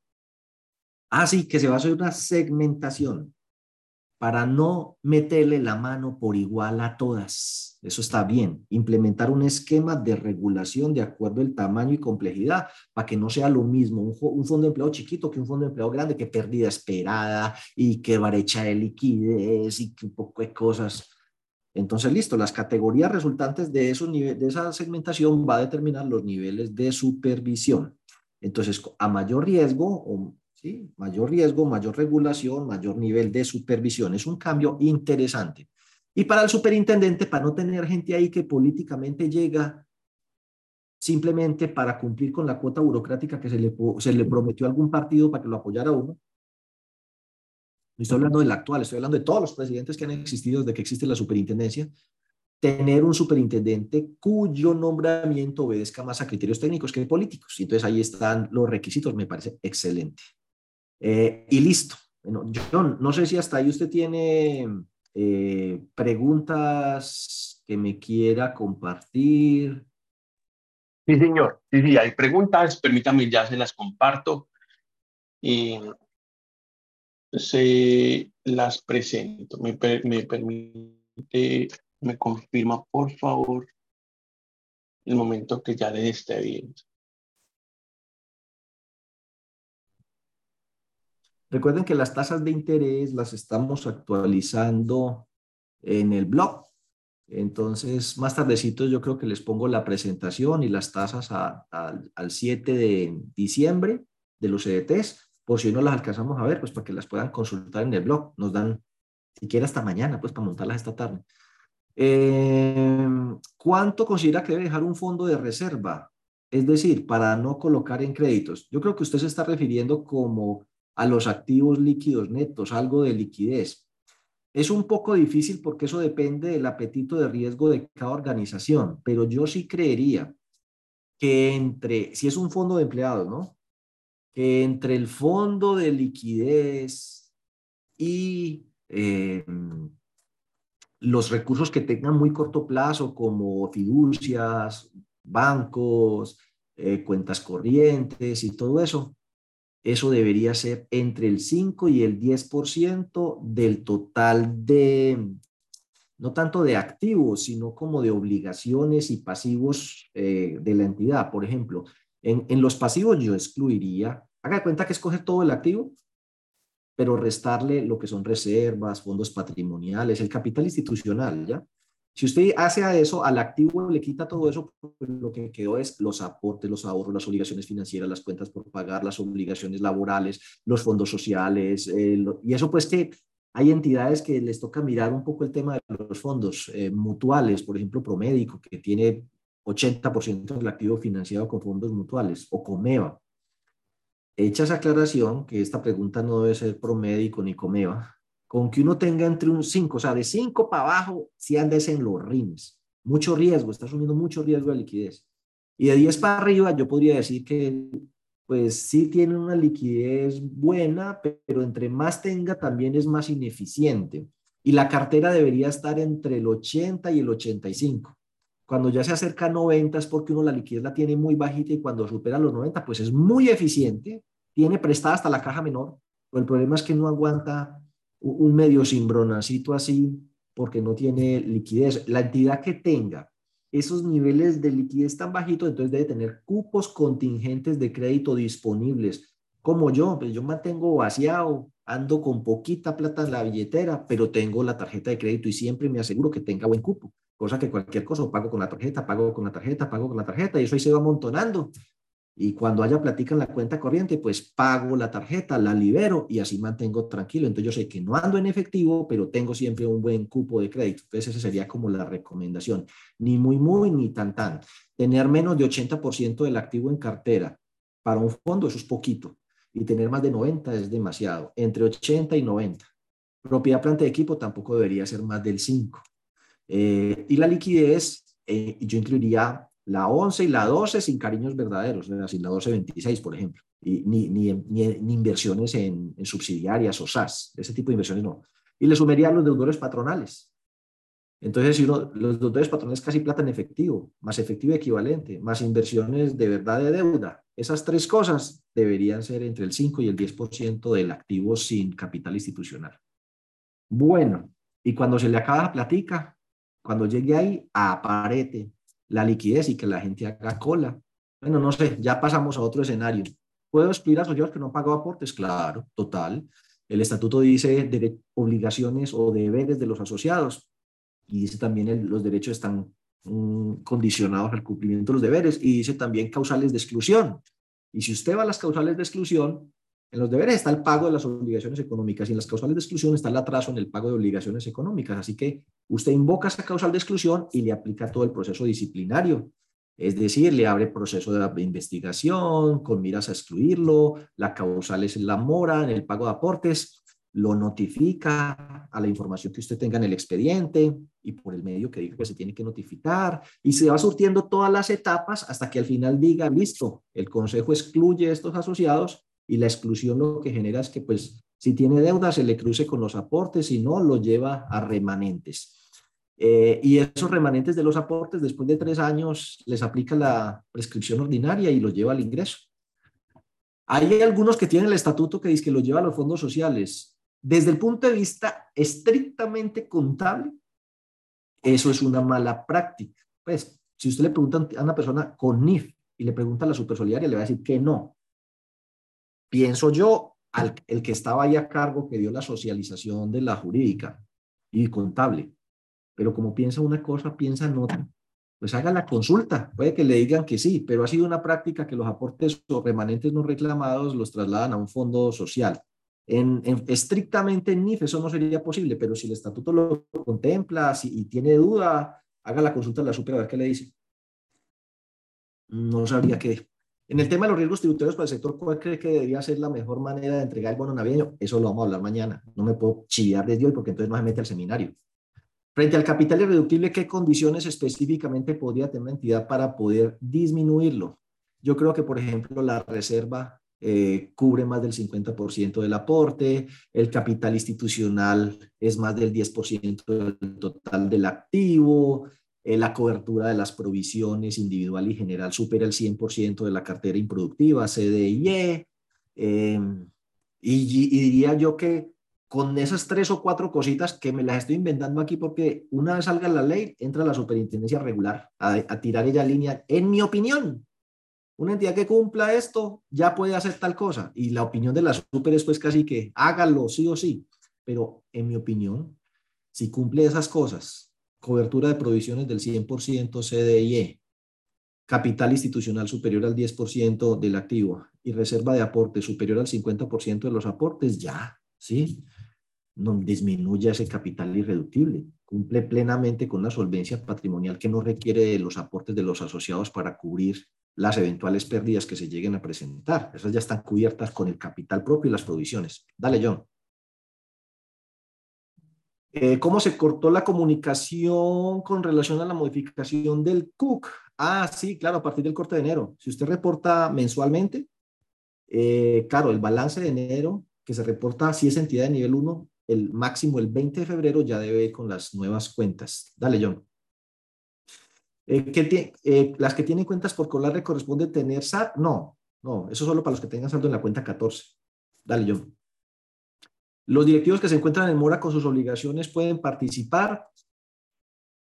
Así que se va a hacer una segmentación para no meterle la mano por igual a todas. Eso está bien. Implementar un esquema de regulación de acuerdo al tamaño y complejidad para que no sea lo mismo un, fondo de empleo chiquito que un fondo de empleo grande, que pérdida esperada y que brecha de liquidez y que un poco de cosas. Entonces, listo, las categorías resultantes de, esos de esa segmentación va a determinar los niveles de supervisión. Entonces, a mayor riesgo o Mayor riesgo, mayor regulación, mayor nivel de supervisión. Es un cambio interesante. Y para el superintendente, para no tener gente ahí que políticamente llega simplemente para cumplir con la cuota burocrática que se le, se le prometió a algún partido para que lo apoyara uno. No estoy hablando del actual, estoy hablando de todos los presidentes que han existido desde que existe la superintendencia. Tener un superintendente cuyo nombramiento obedezca más a criterios técnicos que políticos. Entonces ahí están los requisitos, me parece excelente. Eh, y listo. Bueno, John, no sé si hasta ahí usted tiene eh, preguntas que me quiera compartir. Sí, señor. Sí, sí, hay preguntas. Permítame, ya se las comparto. Y se las presento. Me, me permite, me confirma, por favor, el momento que ya le esté viendo. Recuerden que las tasas de interés las estamos actualizando en el blog. Entonces, más tardecito yo creo que les pongo la presentación y las tasas al 7 de diciembre de los CDTs, por si no las alcanzamos a ver, pues para que las puedan consultar en el blog. Nos dan, siquiera hasta mañana, pues para montarlas esta tarde. Eh, ¿Cuánto considera que debe dejar un fondo de reserva? Es decir, para no colocar en créditos. Yo creo que usted se está refiriendo como a los activos líquidos netos, algo de liquidez. Es un poco difícil porque eso depende del apetito de riesgo de cada organización, pero yo sí creería que entre, si es un fondo de empleados, ¿no? Que entre el fondo de liquidez y eh, los recursos que tengan muy corto plazo, como fiducias, bancos, eh, cuentas corrientes y todo eso, eso debería ser entre el 5 y el 10% del total de, no tanto de activos, sino como de obligaciones y pasivos eh, de la entidad. Por ejemplo, en, en los pasivos yo excluiría, haga cuenta que escoge todo el activo, pero restarle lo que son reservas, fondos patrimoniales, el capital institucional, ¿ya? Si usted hace a eso, al activo le quita todo eso, pues lo que quedó es los aportes, los ahorros, las obligaciones financieras, las cuentas por pagar, las obligaciones laborales, los fondos sociales, eh, y eso pues que hay entidades que les toca mirar un poco el tema de los fondos eh, mutuales, por ejemplo, Promédico, que tiene 80% del activo financiado con fondos mutuales, o Comeva. Hecha esa aclaración, que esta pregunta no debe ser Promédico ni Comeva, con que uno tenga entre un 5, o sea, de 5 para abajo, si andes en los rines. Mucho riesgo, está asumiendo mucho riesgo de liquidez. Y de 10 para arriba, yo podría decir que, pues sí tiene una liquidez buena, pero entre más tenga, también es más ineficiente. Y la cartera debería estar entre el 80 y el 85. Cuando ya se acerca a 90 es porque uno la liquidez la tiene muy bajita y cuando supera los 90, pues es muy eficiente, tiene prestada hasta la caja menor, pero el problema es que no aguanta un medio cimbronacito así porque no tiene liquidez. La entidad que tenga esos niveles de liquidez tan bajitos, entonces debe tener cupos contingentes de crédito disponibles. Como yo, pues yo mantengo vaciado, ando con poquita plata en la billetera, pero tengo la tarjeta de crédito y siempre me aseguro que tenga buen cupo. Cosa que cualquier cosa pago con la tarjeta, pago con la tarjeta, pago con la tarjeta y eso ahí se va amontonando y cuando haya platica en la cuenta corriente, pues pago la tarjeta, la libero y así mantengo tranquilo. Entonces yo sé que no ando en efectivo, pero tengo siempre un buen cupo de crédito. Entonces esa sería como la recomendación. Ni muy, muy, ni tan, tan. Tener menos de 80% del activo en cartera para un fondo, eso es poquito. Y tener más de 90 es demasiado. Entre 80 y 90. Propiedad, planta de equipo tampoco debería ser más del 5. Eh, y la liquidez, eh, yo incluiría la 11 y la 12 sin cariños verdaderos, sin la 1226, por ejemplo, y ni, ni, ni, inversiones en, subsidiarias o SAS, ese tipo de inversiones no. Y le sumaría los deudores patronales. Entonces, si uno, los deudores patronales casi plata en efectivo, más efectivo equivalente, más inversiones de verdad de deuda, esas tres cosas deberían ser entre el 5 y el 10% del activo sin capital institucional. Bueno, y cuando se le acaba la platica, cuando llegue ahí, aparete la liquidez y que la gente haga cola. Bueno, no sé, ya pasamos a otro escenario. ¿Puedo excluir a asociados que no han pagado aportes? Claro, total. El estatuto dice de obligaciones o deberes de los asociados y dice también los derechos están mm, condicionados al cumplimiento de los deberes y dice también causales de exclusión. Y si usted va a las causales de exclusión, en los deberes está el pago de las obligaciones económicas y en las causales de exclusión está el atraso en el pago de obligaciones económicas. Así que usted invoca esa causal de exclusión y le aplica todo el proceso disciplinario. Es decir, le abre proceso de investigación con miras a excluirlo, la causal es la mora en el pago de aportes, lo notifica a la información que usted tenga en el expediente y por el medio que diga que se tiene que notificar y se va surtiendo todas las etapas hasta que al final diga, listo, el consejo excluye estos asociados y la exclusión lo que genera es que pues si tiene deuda se le cruce con los aportes, y no lo lleva a remanentes. Eh, y esos remanentes de los aportes, después de tres años, les aplica la prescripción ordinaria y los lleva al ingreso. Hay algunos que tienen el estatuto que dice que los lleva a los fondos sociales. Desde el punto de vista estrictamente contable, eso es una mala práctica. Pues, si usted le pregunta a una persona con NIF y le pregunta a la supersolidaria, le va a decir que no. Pienso yo, al, el que estaba ahí a cargo, que dio la socialización de la jurídica y contable, pero como piensa una cosa, piensa en otra. Pues haga la consulta, puede que le digan que sí, pero ha sido una práctica que los aportes o remanentes no reclamados los trasladan a un fondo social. En, estrictamente en NIF eso no sería posible, pero si el estatuto lo contempla si, y tiene duda, haga la consulta a la super a ver qué le dice. No sabría qué. En el tema de los riesgos tributarios para el sector, ¿cuál cree que debería ser la mejor manera de entregar el bono navideño? Eso lo vamos a hablar mañana. No me puedo chiviar desde hoy porque entonces no se mete al seminario. Frente al capital irreductible, ¿qué condiciones específicamente podría tener una entidad para poder disminuirlo? Yo creo que, por ejemplo, la reserva eh, cubre más del 50% del aporte, el capital institucional es más del 10% del total del activo, eh, la cobertura de las provisiones individual y general supera el 100% de la cartera improductiva, CDIE, eh, y, diría yo que con esas tres o cuatro cositas que me las estoy inventando aquí porque una vez salga la ley, entra la superintendencia regular a, tirar ella línea. En mi opinión, una entidad que cumpla esto ya puede hacer tal cosa. Y la opinión de la super es pues casi que hágalo sí o sí. Pero en mi opinión, si cumple esas cosas, cobertura de provisiones del 100% CDIE, capital institucional superior al 10% del activo y reserva de aporte superior al 50% de los aportes, ya, ¿sí? no disminuye ese capital irreductible, cumple plenamente con una solvencia patrimonial que no requiere de los aportes de los asociados para cubrir las eventuales pérdidas que se lleguen a presentar. Esas ya están cubiertas con el capital propio y las provisiones. Dale, John. Eh, ¿Cómo se cortó la comunicación con relación a la modificación del CUC? Ah, sí, claro, a partir del corte de enero. Si usted reporta mensualmente, eh, claro, el balance de enero que se reporta si es entidad de nivel 1 el máximo el 20 de febrero ya debe ir con las nuevas cuentas. Dale, John. Eh, ¿Las que tienen cuentas por colar le corresponde tener SAT? No, no, eso solo para los que tengan saldo en la cuenta 14. Dale, John. Los directivos que se encuentran en mora con sus obligaciones pueden participar.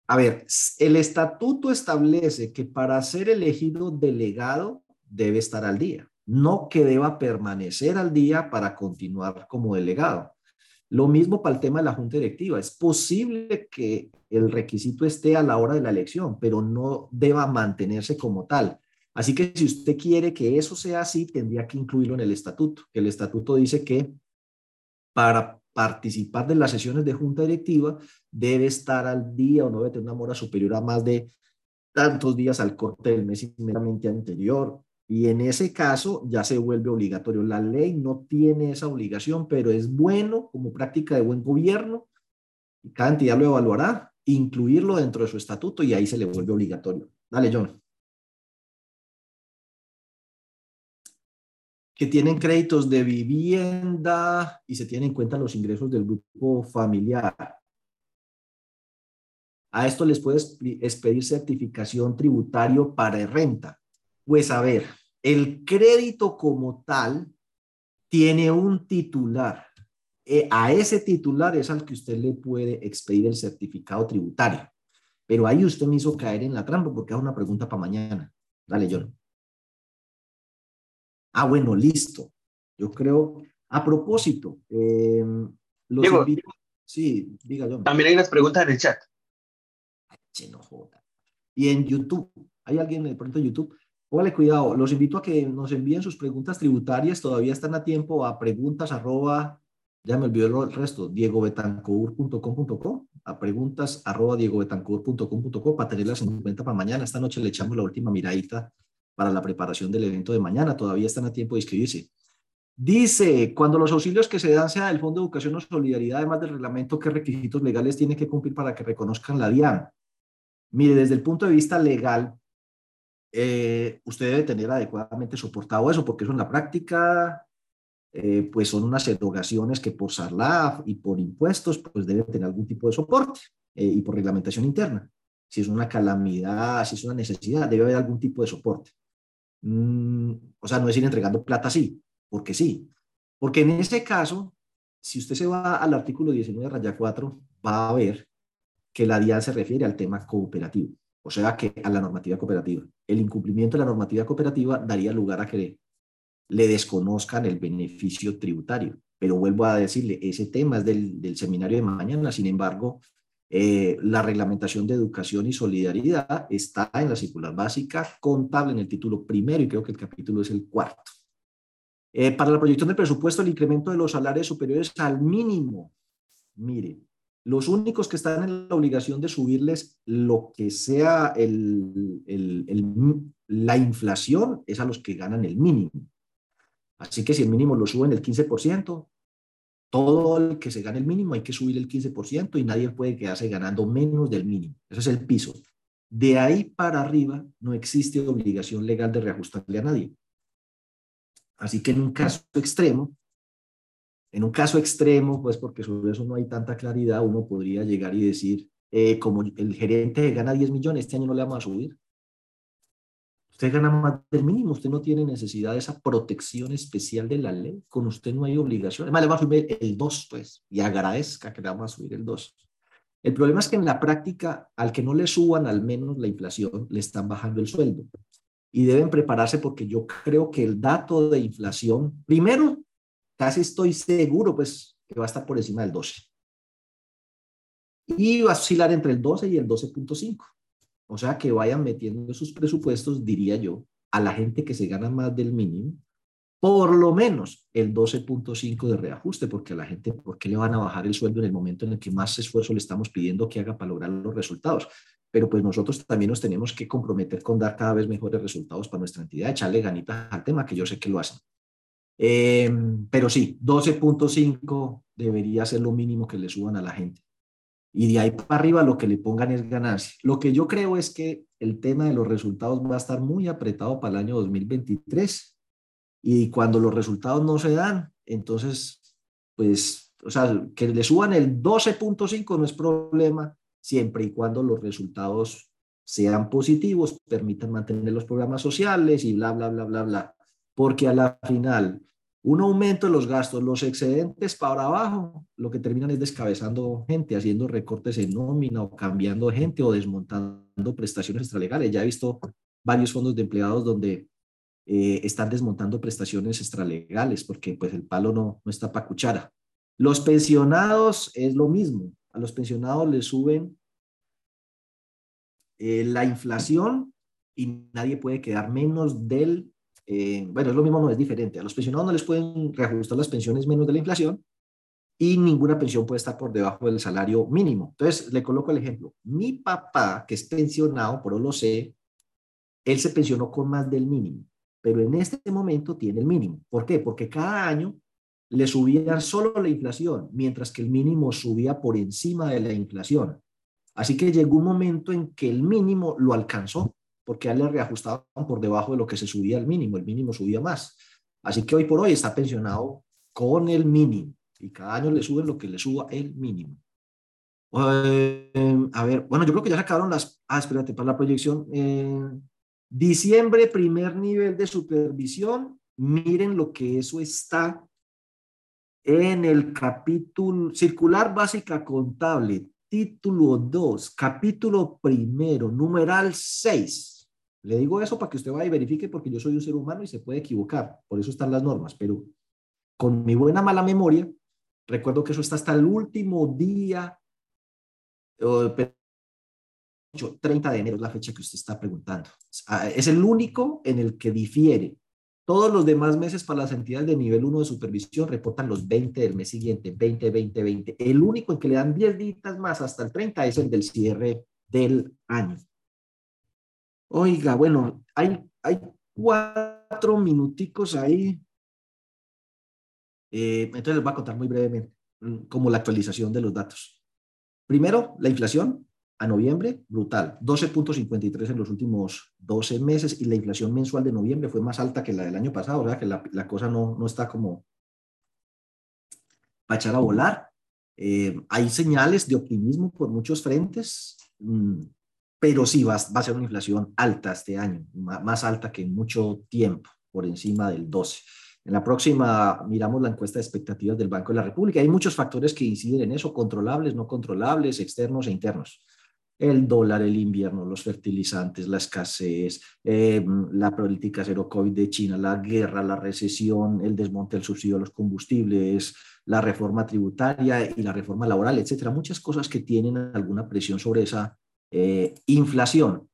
A ver, el estatuto establece que para ser elegido delegado debe estar al día, no que deba permanecer al día para continuar como delegado. Lo mismo para el tema de la junta directiva. Es posible que el requisito esté a la hora de la elección, pero no deba mantenerse como tal. Así que si usted quiere que eso sea así, tendría que incluirlo en el estatuto. El estatuto dice que para participar de las sesiones de junta directiva debe estar al día o no debe tener una mora superior a más de tantos días al corte del mes inmediatamente anterior y en ese caso ya se vuelve obligatorio. La ley no tiene esa obligación, pero es bueno como práctica de buen gobierno, cada entidad lo evaluará, incluirlo dentro de su estatuto y ahí se le vuelve obligatorio. Dale, John. Que tienen créditos de vivienda y se tienen en cuenta los ingresos del grupo familiar. A esto les puedes pedir certificación tributario para renta. Pues a ver, el crédito como tal tiene un titular. Eh, a ese titular es al que usted le puede expedir el certificado tributario. Pero ahí usted me hizo caer en la trampa porque es una pregunta para mañana. Dale, John. Ah, bueno, listo. Yo creo, a propósito, eh, los Sí, diga John. También hay unas preguntas en el chat. Y en YouTube, ¿hay alguien de pronto en YouTube? Póngale cuidado, los invito a que nos envíen sus preguntas tributarias, todavía están a tiempo a preguntas arroba, ya me olvidó el resto, diegobetancourt.com.co, a preguntas arroba diegobetancourt.com.co para tenerlas en cuenta para mañana. Esta noche le echamos la última miradita para la preparación del evento de mañana, todavía están a tiempo de inscribirse. Dice, cuando los auxilios que se dan sea del Fondo de Educación o Solidaridad, además del reglamento, ¿qué requisitos legales tiene que cumplir para que reconozcan la DIAN? Mire, desde el punto de vista legal, eh, usted debe tener adecuadamente soportado eso, porque eso en la práctica, eh, pues son unas erogaciones que por SARLAF y por impuestos, pues deben tener algún tipo de soporte eh, y por reglamentación interna. Si es una calamidad, si es una necesidad, debe haber algún tipo de soporte. Mm, o sea, no es ir entregando plata así, porque sí. Porque en ese caso, si usted se va al artículo 19, raya 4, va a ver que la DIAN se refiere al tema cooperativo, o sea, que a la normativa cooperativa. El incumplimiento de la normativa cooperativa daría lugar a que le desconozcan el beneficio tributario. Pero vuelvo a decirle, ese tema es del, seminario de mañana, sin embargo, eh, la reglamentación de educación y solidaridad está en la circular básica contable en el título primero y creo que el capítulo es el cuarto. Eh, para la proyección del presupuesto, el incremento de los salarios superiores al mínimo. Mire, los únicos que están en la obligación de subirles lo que sea la inflación es a los que ganan el mínimo. Así que si el mínimo lo suben el 15%, todo el que se gane el mínimo hay que subir el 15% y nadie puede quedarse ganando menos del mínimo. Ese es el piso. De ahí para arriba no existe obligación legal de reajustarle a nadie. Así que en un caso extremo, en un caso extremo, pues porque sobre eso no hay tanta claridad, uno podría llegar y decir, eh, como el gerente gana 10 millones, este año no le vamos a subir. Usted gana más del mínimo, usted no tiene necesidad de esa protección especial de la ley, con usted no hay obligación. Además, le va a subir el 2, pues, y agradezca que le vamos a subir el 2. El problema es que en la práctica, al que no le suban al menos la inflación, le están bajando el sueldo. Y deben prepararse porque yo creo que el dato de inflación, primero, casi estoy seguro pues que va a estar por encima del 12. Y va a oscilar entre el 12 y el 12.5. O sea que vayan metiendo sus presupuestos, diría yo, a la gente que se gana más del mínimo, por lo menos el 12.5 de reajuste, porque a la gente, ¿por qué le van a bajar el sueldo en el momento en el que más esfuerzo le estamos pidiendo que haga para lograr los resultados? Pero pues nosotros también nos tenemos que comprometer con dar cada vez mejores resultados para nuestra entidad, echarle ganitas al tema, que yo sé que lo hacen. Em, pero sí, 12.5 debería ser lo mínimo que le suban a la gente. Y de ahí para arriba lo que le pongan es ganancia. Lo que yo creo es que el tema de los resultados va a estar muy apretado para el año 2023. Y cuando los resultados no se dan, entonces, pues, o sea, que le suban el 12.5 no es problema, siempre y cuando los resultados sean positivos, permitan mantener los programas sociales y bla, bla, bla, bla, bla porque a la final un aumento de los gastos, los excedentes para abajo, lo que terminan es descabezando gente, haciendo recortes en nómina o cambiando gente o desmontando prestaciones extralegales. Ya he visto varios fondos de empleados donde eh, están desmontando prestaciones extralegales porque pues el palo no, no está para cuchara. Los pensionados es lo mismo. A los pensionados les suben eh, la inflación y nadie puede quedar menos del eh, bueno, es lo mismo, no es diferente. A los pensionados no les pueden reajustar las pensiones menos de la inflación y ninguna pensión puede estar por debajo del salario mínimo. Entonces, le coloco el ejemplo. Mi papá, que es pensionado, por lo sé, él se pensionó con más del mínimo, pero en este momento tiene el mínimo. ¿Por qué? Porque cada año le subían solo la inflación, mientras que el mínimo subía por encima de la inflación. Así que llegó un momento en que el mínimo lo alcanzó porque a él le reajustaban por debajo de lo que se subía el mínimo, el mínimo subía más. Así que hoy por hoy está pensionado con el mínimo y cada año le suben lo que le suba el mínimo. Eh, a ver, bueno, yo creo que ya se acabaron las... Ah, espérate, para la proyección. Eh, Diciembre, primer nivel de supervisión. Miren lo que eso está en el capítulo circular básica contable, título 2, capítulo primero, numeral 6. Le digo eso para que usted vaya y verifique porque yo soy un ser humano y se puede equivocar. Por eso están las normas. Pero con mi buena mala memoria, recuerdo que eso está hasta el último día, 30 de enero es la fecha que usted está preguntando. Ah, es el único en el que difiere. Todos los demás meses para las entidades de nivel 1 de supervisión reportan los 20 del mes siguiente, 20, 20, 20. El único en que le dan 10 días más hasta el 30 es el del cierre del año. Oiga, bueno, hay, hay cuatro minuticos ahí eh, entonces les voy a contar muy brevemente mm, como la actualización de los datos. Primero, la inflación a noviembre, brutal, 12.53 en los últimos 12 meses y la inflación mensual de noviembre fue más alta que la del año pasado, o sea que la, cosa no, no está como para echar a volar. Eh, hay señales de optimismo por muchos frentes, mm, pero sí va, a ser una inflación alta este año, más alta que en mucho tiempo, por encima del 12. En la próxima miramos la encuesta de expectativas del Banco de la República. Hay muchos factores que inciden en eso, controlables, no controlables, externos e internos. El dólar, el invierno, los fertilizantes, la escasez, eh, la política cero COVID de China, la guerra, la recesión, el desmonte del subsidio a los combustibles, la reforma tributaria y la reforma laboral, etcétera. Muchas cosas que tienen alguna presión sobre esa eh, inflación.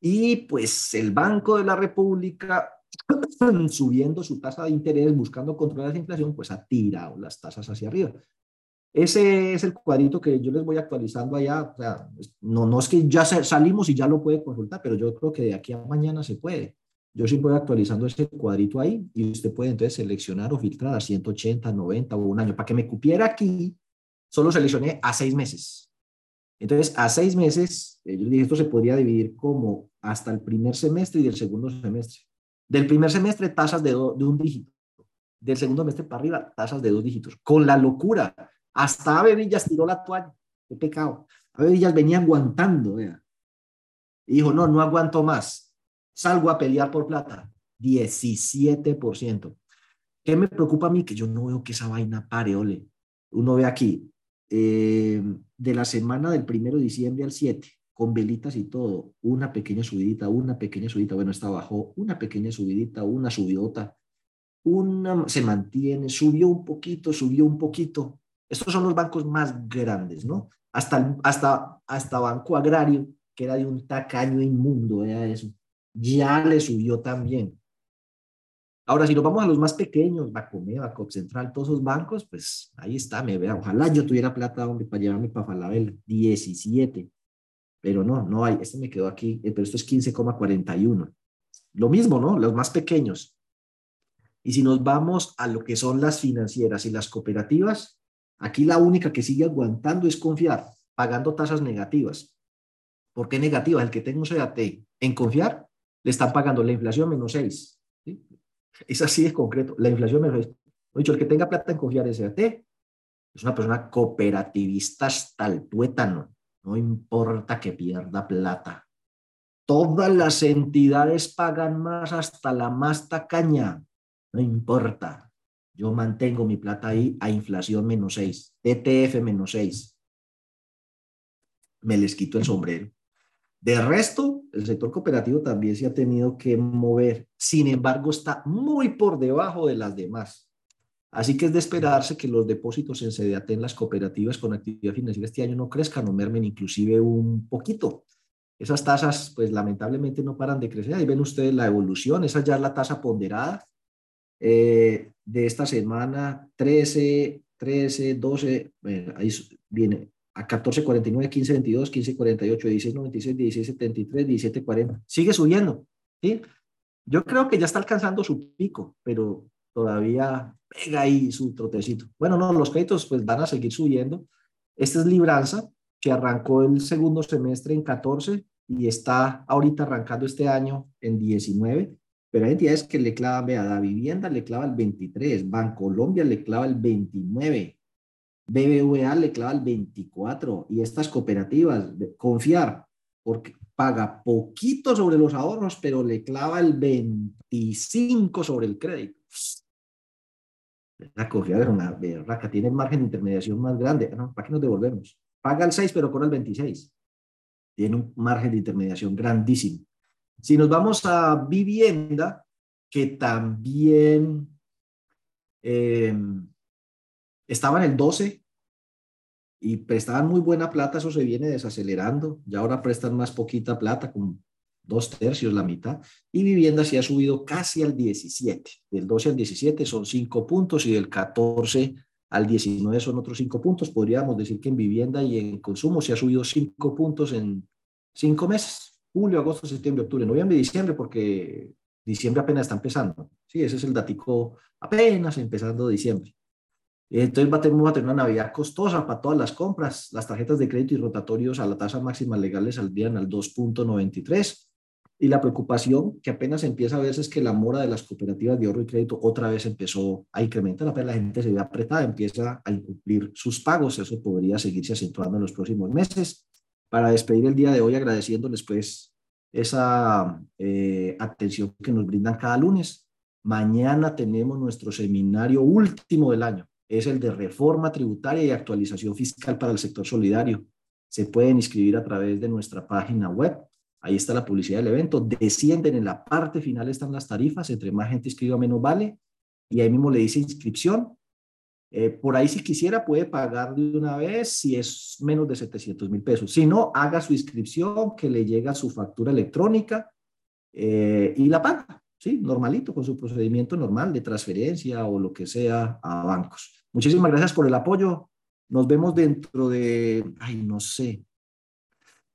Y pues el Banco de la República subiendo su tasa de interés, buscando controlar la inflación, pues ha tirado las tasas hacia arriba. Ese es el cuadrito que yo les voy actualizando allá. O sea, no, no es que ya salimos y ya lo puede consultar, pero yo creo que de aquí a mañana se puede. Yo sí voy actualizando ese cuadrito ahí y usted puede entonces seleccionar o filtrar a 180, 90 o un año. Para que me cupiera aquí, solo seleccioné a seis meses. Entonces, a seis meses, eh, yo dije, esto se podría dividir como hasta el primer semestre y el segundo semestre. Del primer semestre, tasas de, un dígito. Del segundo semestre para arriba, tasas de dos dígitos. Con la locura. Hasta Ave Villas tiró la toalla. Qué pecado. Ave Villas venía aguantando. Vea. Y dijo, no, no aguanto más. Salgo a pelear por plata. 17%. ¿Qué me preocupa a mí? Que yo no veo que esa vaina pare, ole. Uno ve aquí, eh, de la semana del primero de diciembre al 7, con velitas y todo, una pequeña subidita, una pequeña subidita, bueno, está abajo, una pequeña subidita, una subidota, una se mantiene, subió un poquito, subió un poquito. Estos son los bancos más grandes, ¿no? Hasta, hasta, hasta Banco Agrario, que era de un tacaño inmundo, eso, ya le subió también. Ahora, si nos vamos a los más pequeños, Bacomé, Bacop Central, todos esos bancos, pues ahí está, me vea. Ojalá yo tuviera plata hombre, para llevarme para Falabella, 17 pero no, no hay, este me quedó aquí, eh, pero esto es 15,41. Lo mismo, ¿no? Los más pequeños. Y si nos vamos a lo que son las financieras y las cooperativas, aquí la única que sigue aguantando es confiar, pagando tasas negativas. ¿Por qué negativas? El que tenga un CAT en confiar, le están pagando la inflación menos 6. Es así de concreto, la inflación 6. dicho, el que tenga plata en confiar CAT es una persona cooperativista hasta el tuétano. No importa que pierda plata. Todas las entidades pagan más hasta la más tacaña. No importa. Yo mantengo mi plata ahí a inflación menos 6, TTF menos 6. Me les quito el sombrero. De resto, el sector cooperativo también se ha tenido que mover. Sin embargo, está muy por debajo de las demás. Así que es de esperarse que los depósitos en CDAT en las cooperativas con actividad financiera este año no crezcan o mermen inclusive un poquito. Esas tasas, pues lamentablemente no paran de crecer. Ahí ven ustedes la evolución. Esa ya es la tasa ponderada eh, de esta semana, 13, 13, 12, ahí viene a 14.49, 15.22, 15.48, 16.96, 16.73, 17.40. Sigue subiendo. ¿sí? Yo creo que ya está alcanzando su pico, pero todavía pega ahí su trotecito. Bueno, no, los créditos pues van a seguir subiendo. Esta es Libranza, que arrancó el segundo semestre en 14 y está ahorita arrancando este año en 19, pero hay entidades que le clavan, vea, la vivienda le clava el 23, Bancolombia le clava el 29, BBVA le clava el 24 y estas cooperativas, confiar, porque paga poquito sobre los ahorros, pero le clava el 25 sobre el crédito. La confianza es una berraca, tiene margen de intermediación más grande. No, ¿Para qué nos devolvemos? Paga el 6, pero cobra el 26. Tiene un margen de intermediación grandísimo. Si nos vamos a vivienda, que también eh, estaba en el 12, y prestaban muy buena plata, eso se viene desacelerando, ya ahora prestan más poquita plata, como dos tercios, la mitad, y vivienda se ha subido casi al 17, del 12 al 17 son 5 puntos y del 14 al 19 son otros 5 puntos, podríamos decir que en vivienda y en consumo se ha subido 5 puntos en 5 meses, julio, agosto, septiembre, octubre, noviembre y diciembre, porque diciembre apenas está empezando, sí, ese es el datico apenas empezando diciembre. Entonces va a, tener, a tener una Navidad costosa para todas las compras. Las tarjetas de crédito y rotatorios a la tasa máxima legal saldrían al 2.93. Y la preocupación que apenas empieza a verse es que la mora de las cooperativas de ahorro y crédito otra vez empezó a incrementar. La gente se ve apretada, empieza a incumplir sus pagos. Eso podría seguirse acentuando en los próximos meses. Para despedir el día de hoy, agradeciéndoles pues esa eh, atención que nos brindan cada lunes. Mañana tenemos nuestro seminario último del año es el de reforma tributaria y actualización fiscal para el sector solidario. Se pueden inscribir a través de nuestra página web. Ahí está la publicidad del evento. Descienden en la parte final, están las tarifas. Entre más gente inscriba, menos vale. Y ahí mismo le dice inscripción. Eh, por ahí, si quisiera, puede pagar de una vez si es menos de 700 mil pesos. Si no, haga su inscripción, que le llega su factura electrónica eh, y la paga. Sí, normalito, con su procedimiento normal de transferencia o lo que sea a bancos. Muchísimas gracias por el apoyo. Nos vemos dentro de, ay, no sé.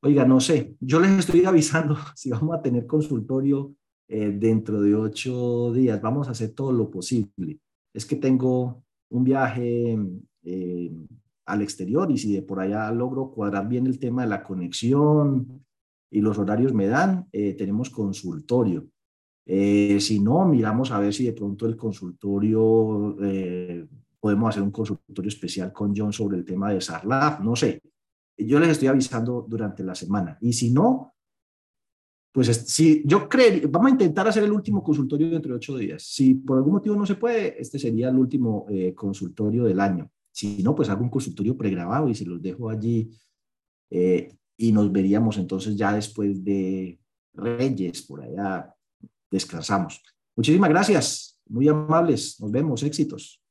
Oiga, no sé. Yo les estoy avisando si vamos a tener consultorio eh, dentro de ocho días. Vamos a hacer todo lo posible. Es que tengo un viaje eh, al exterior y si de por allá logro cuadrar bien el tema de la conexión y los horarios me dan, eh, tenemos consultorio. si no, miramos a ver si de pronto el consultorio podemos hacer un consultorio especial con John sobre el tema de SARLAF, no sé. Yo les estoy avisando durante la semana. Y si no, pues si yo creo, vamos a intentar hacer el último consultorio dentro de ocho días. Si por algún motivo no se puede, este sería el último eh, consultorio del año. Si no, pues hago un consultorio pregrabado y se los dejo allí eh, y nos veríamos entonces ya después de Reyes, por allá descansamos. Muchísimas gracias, muy amables, nos vemos, éxitos.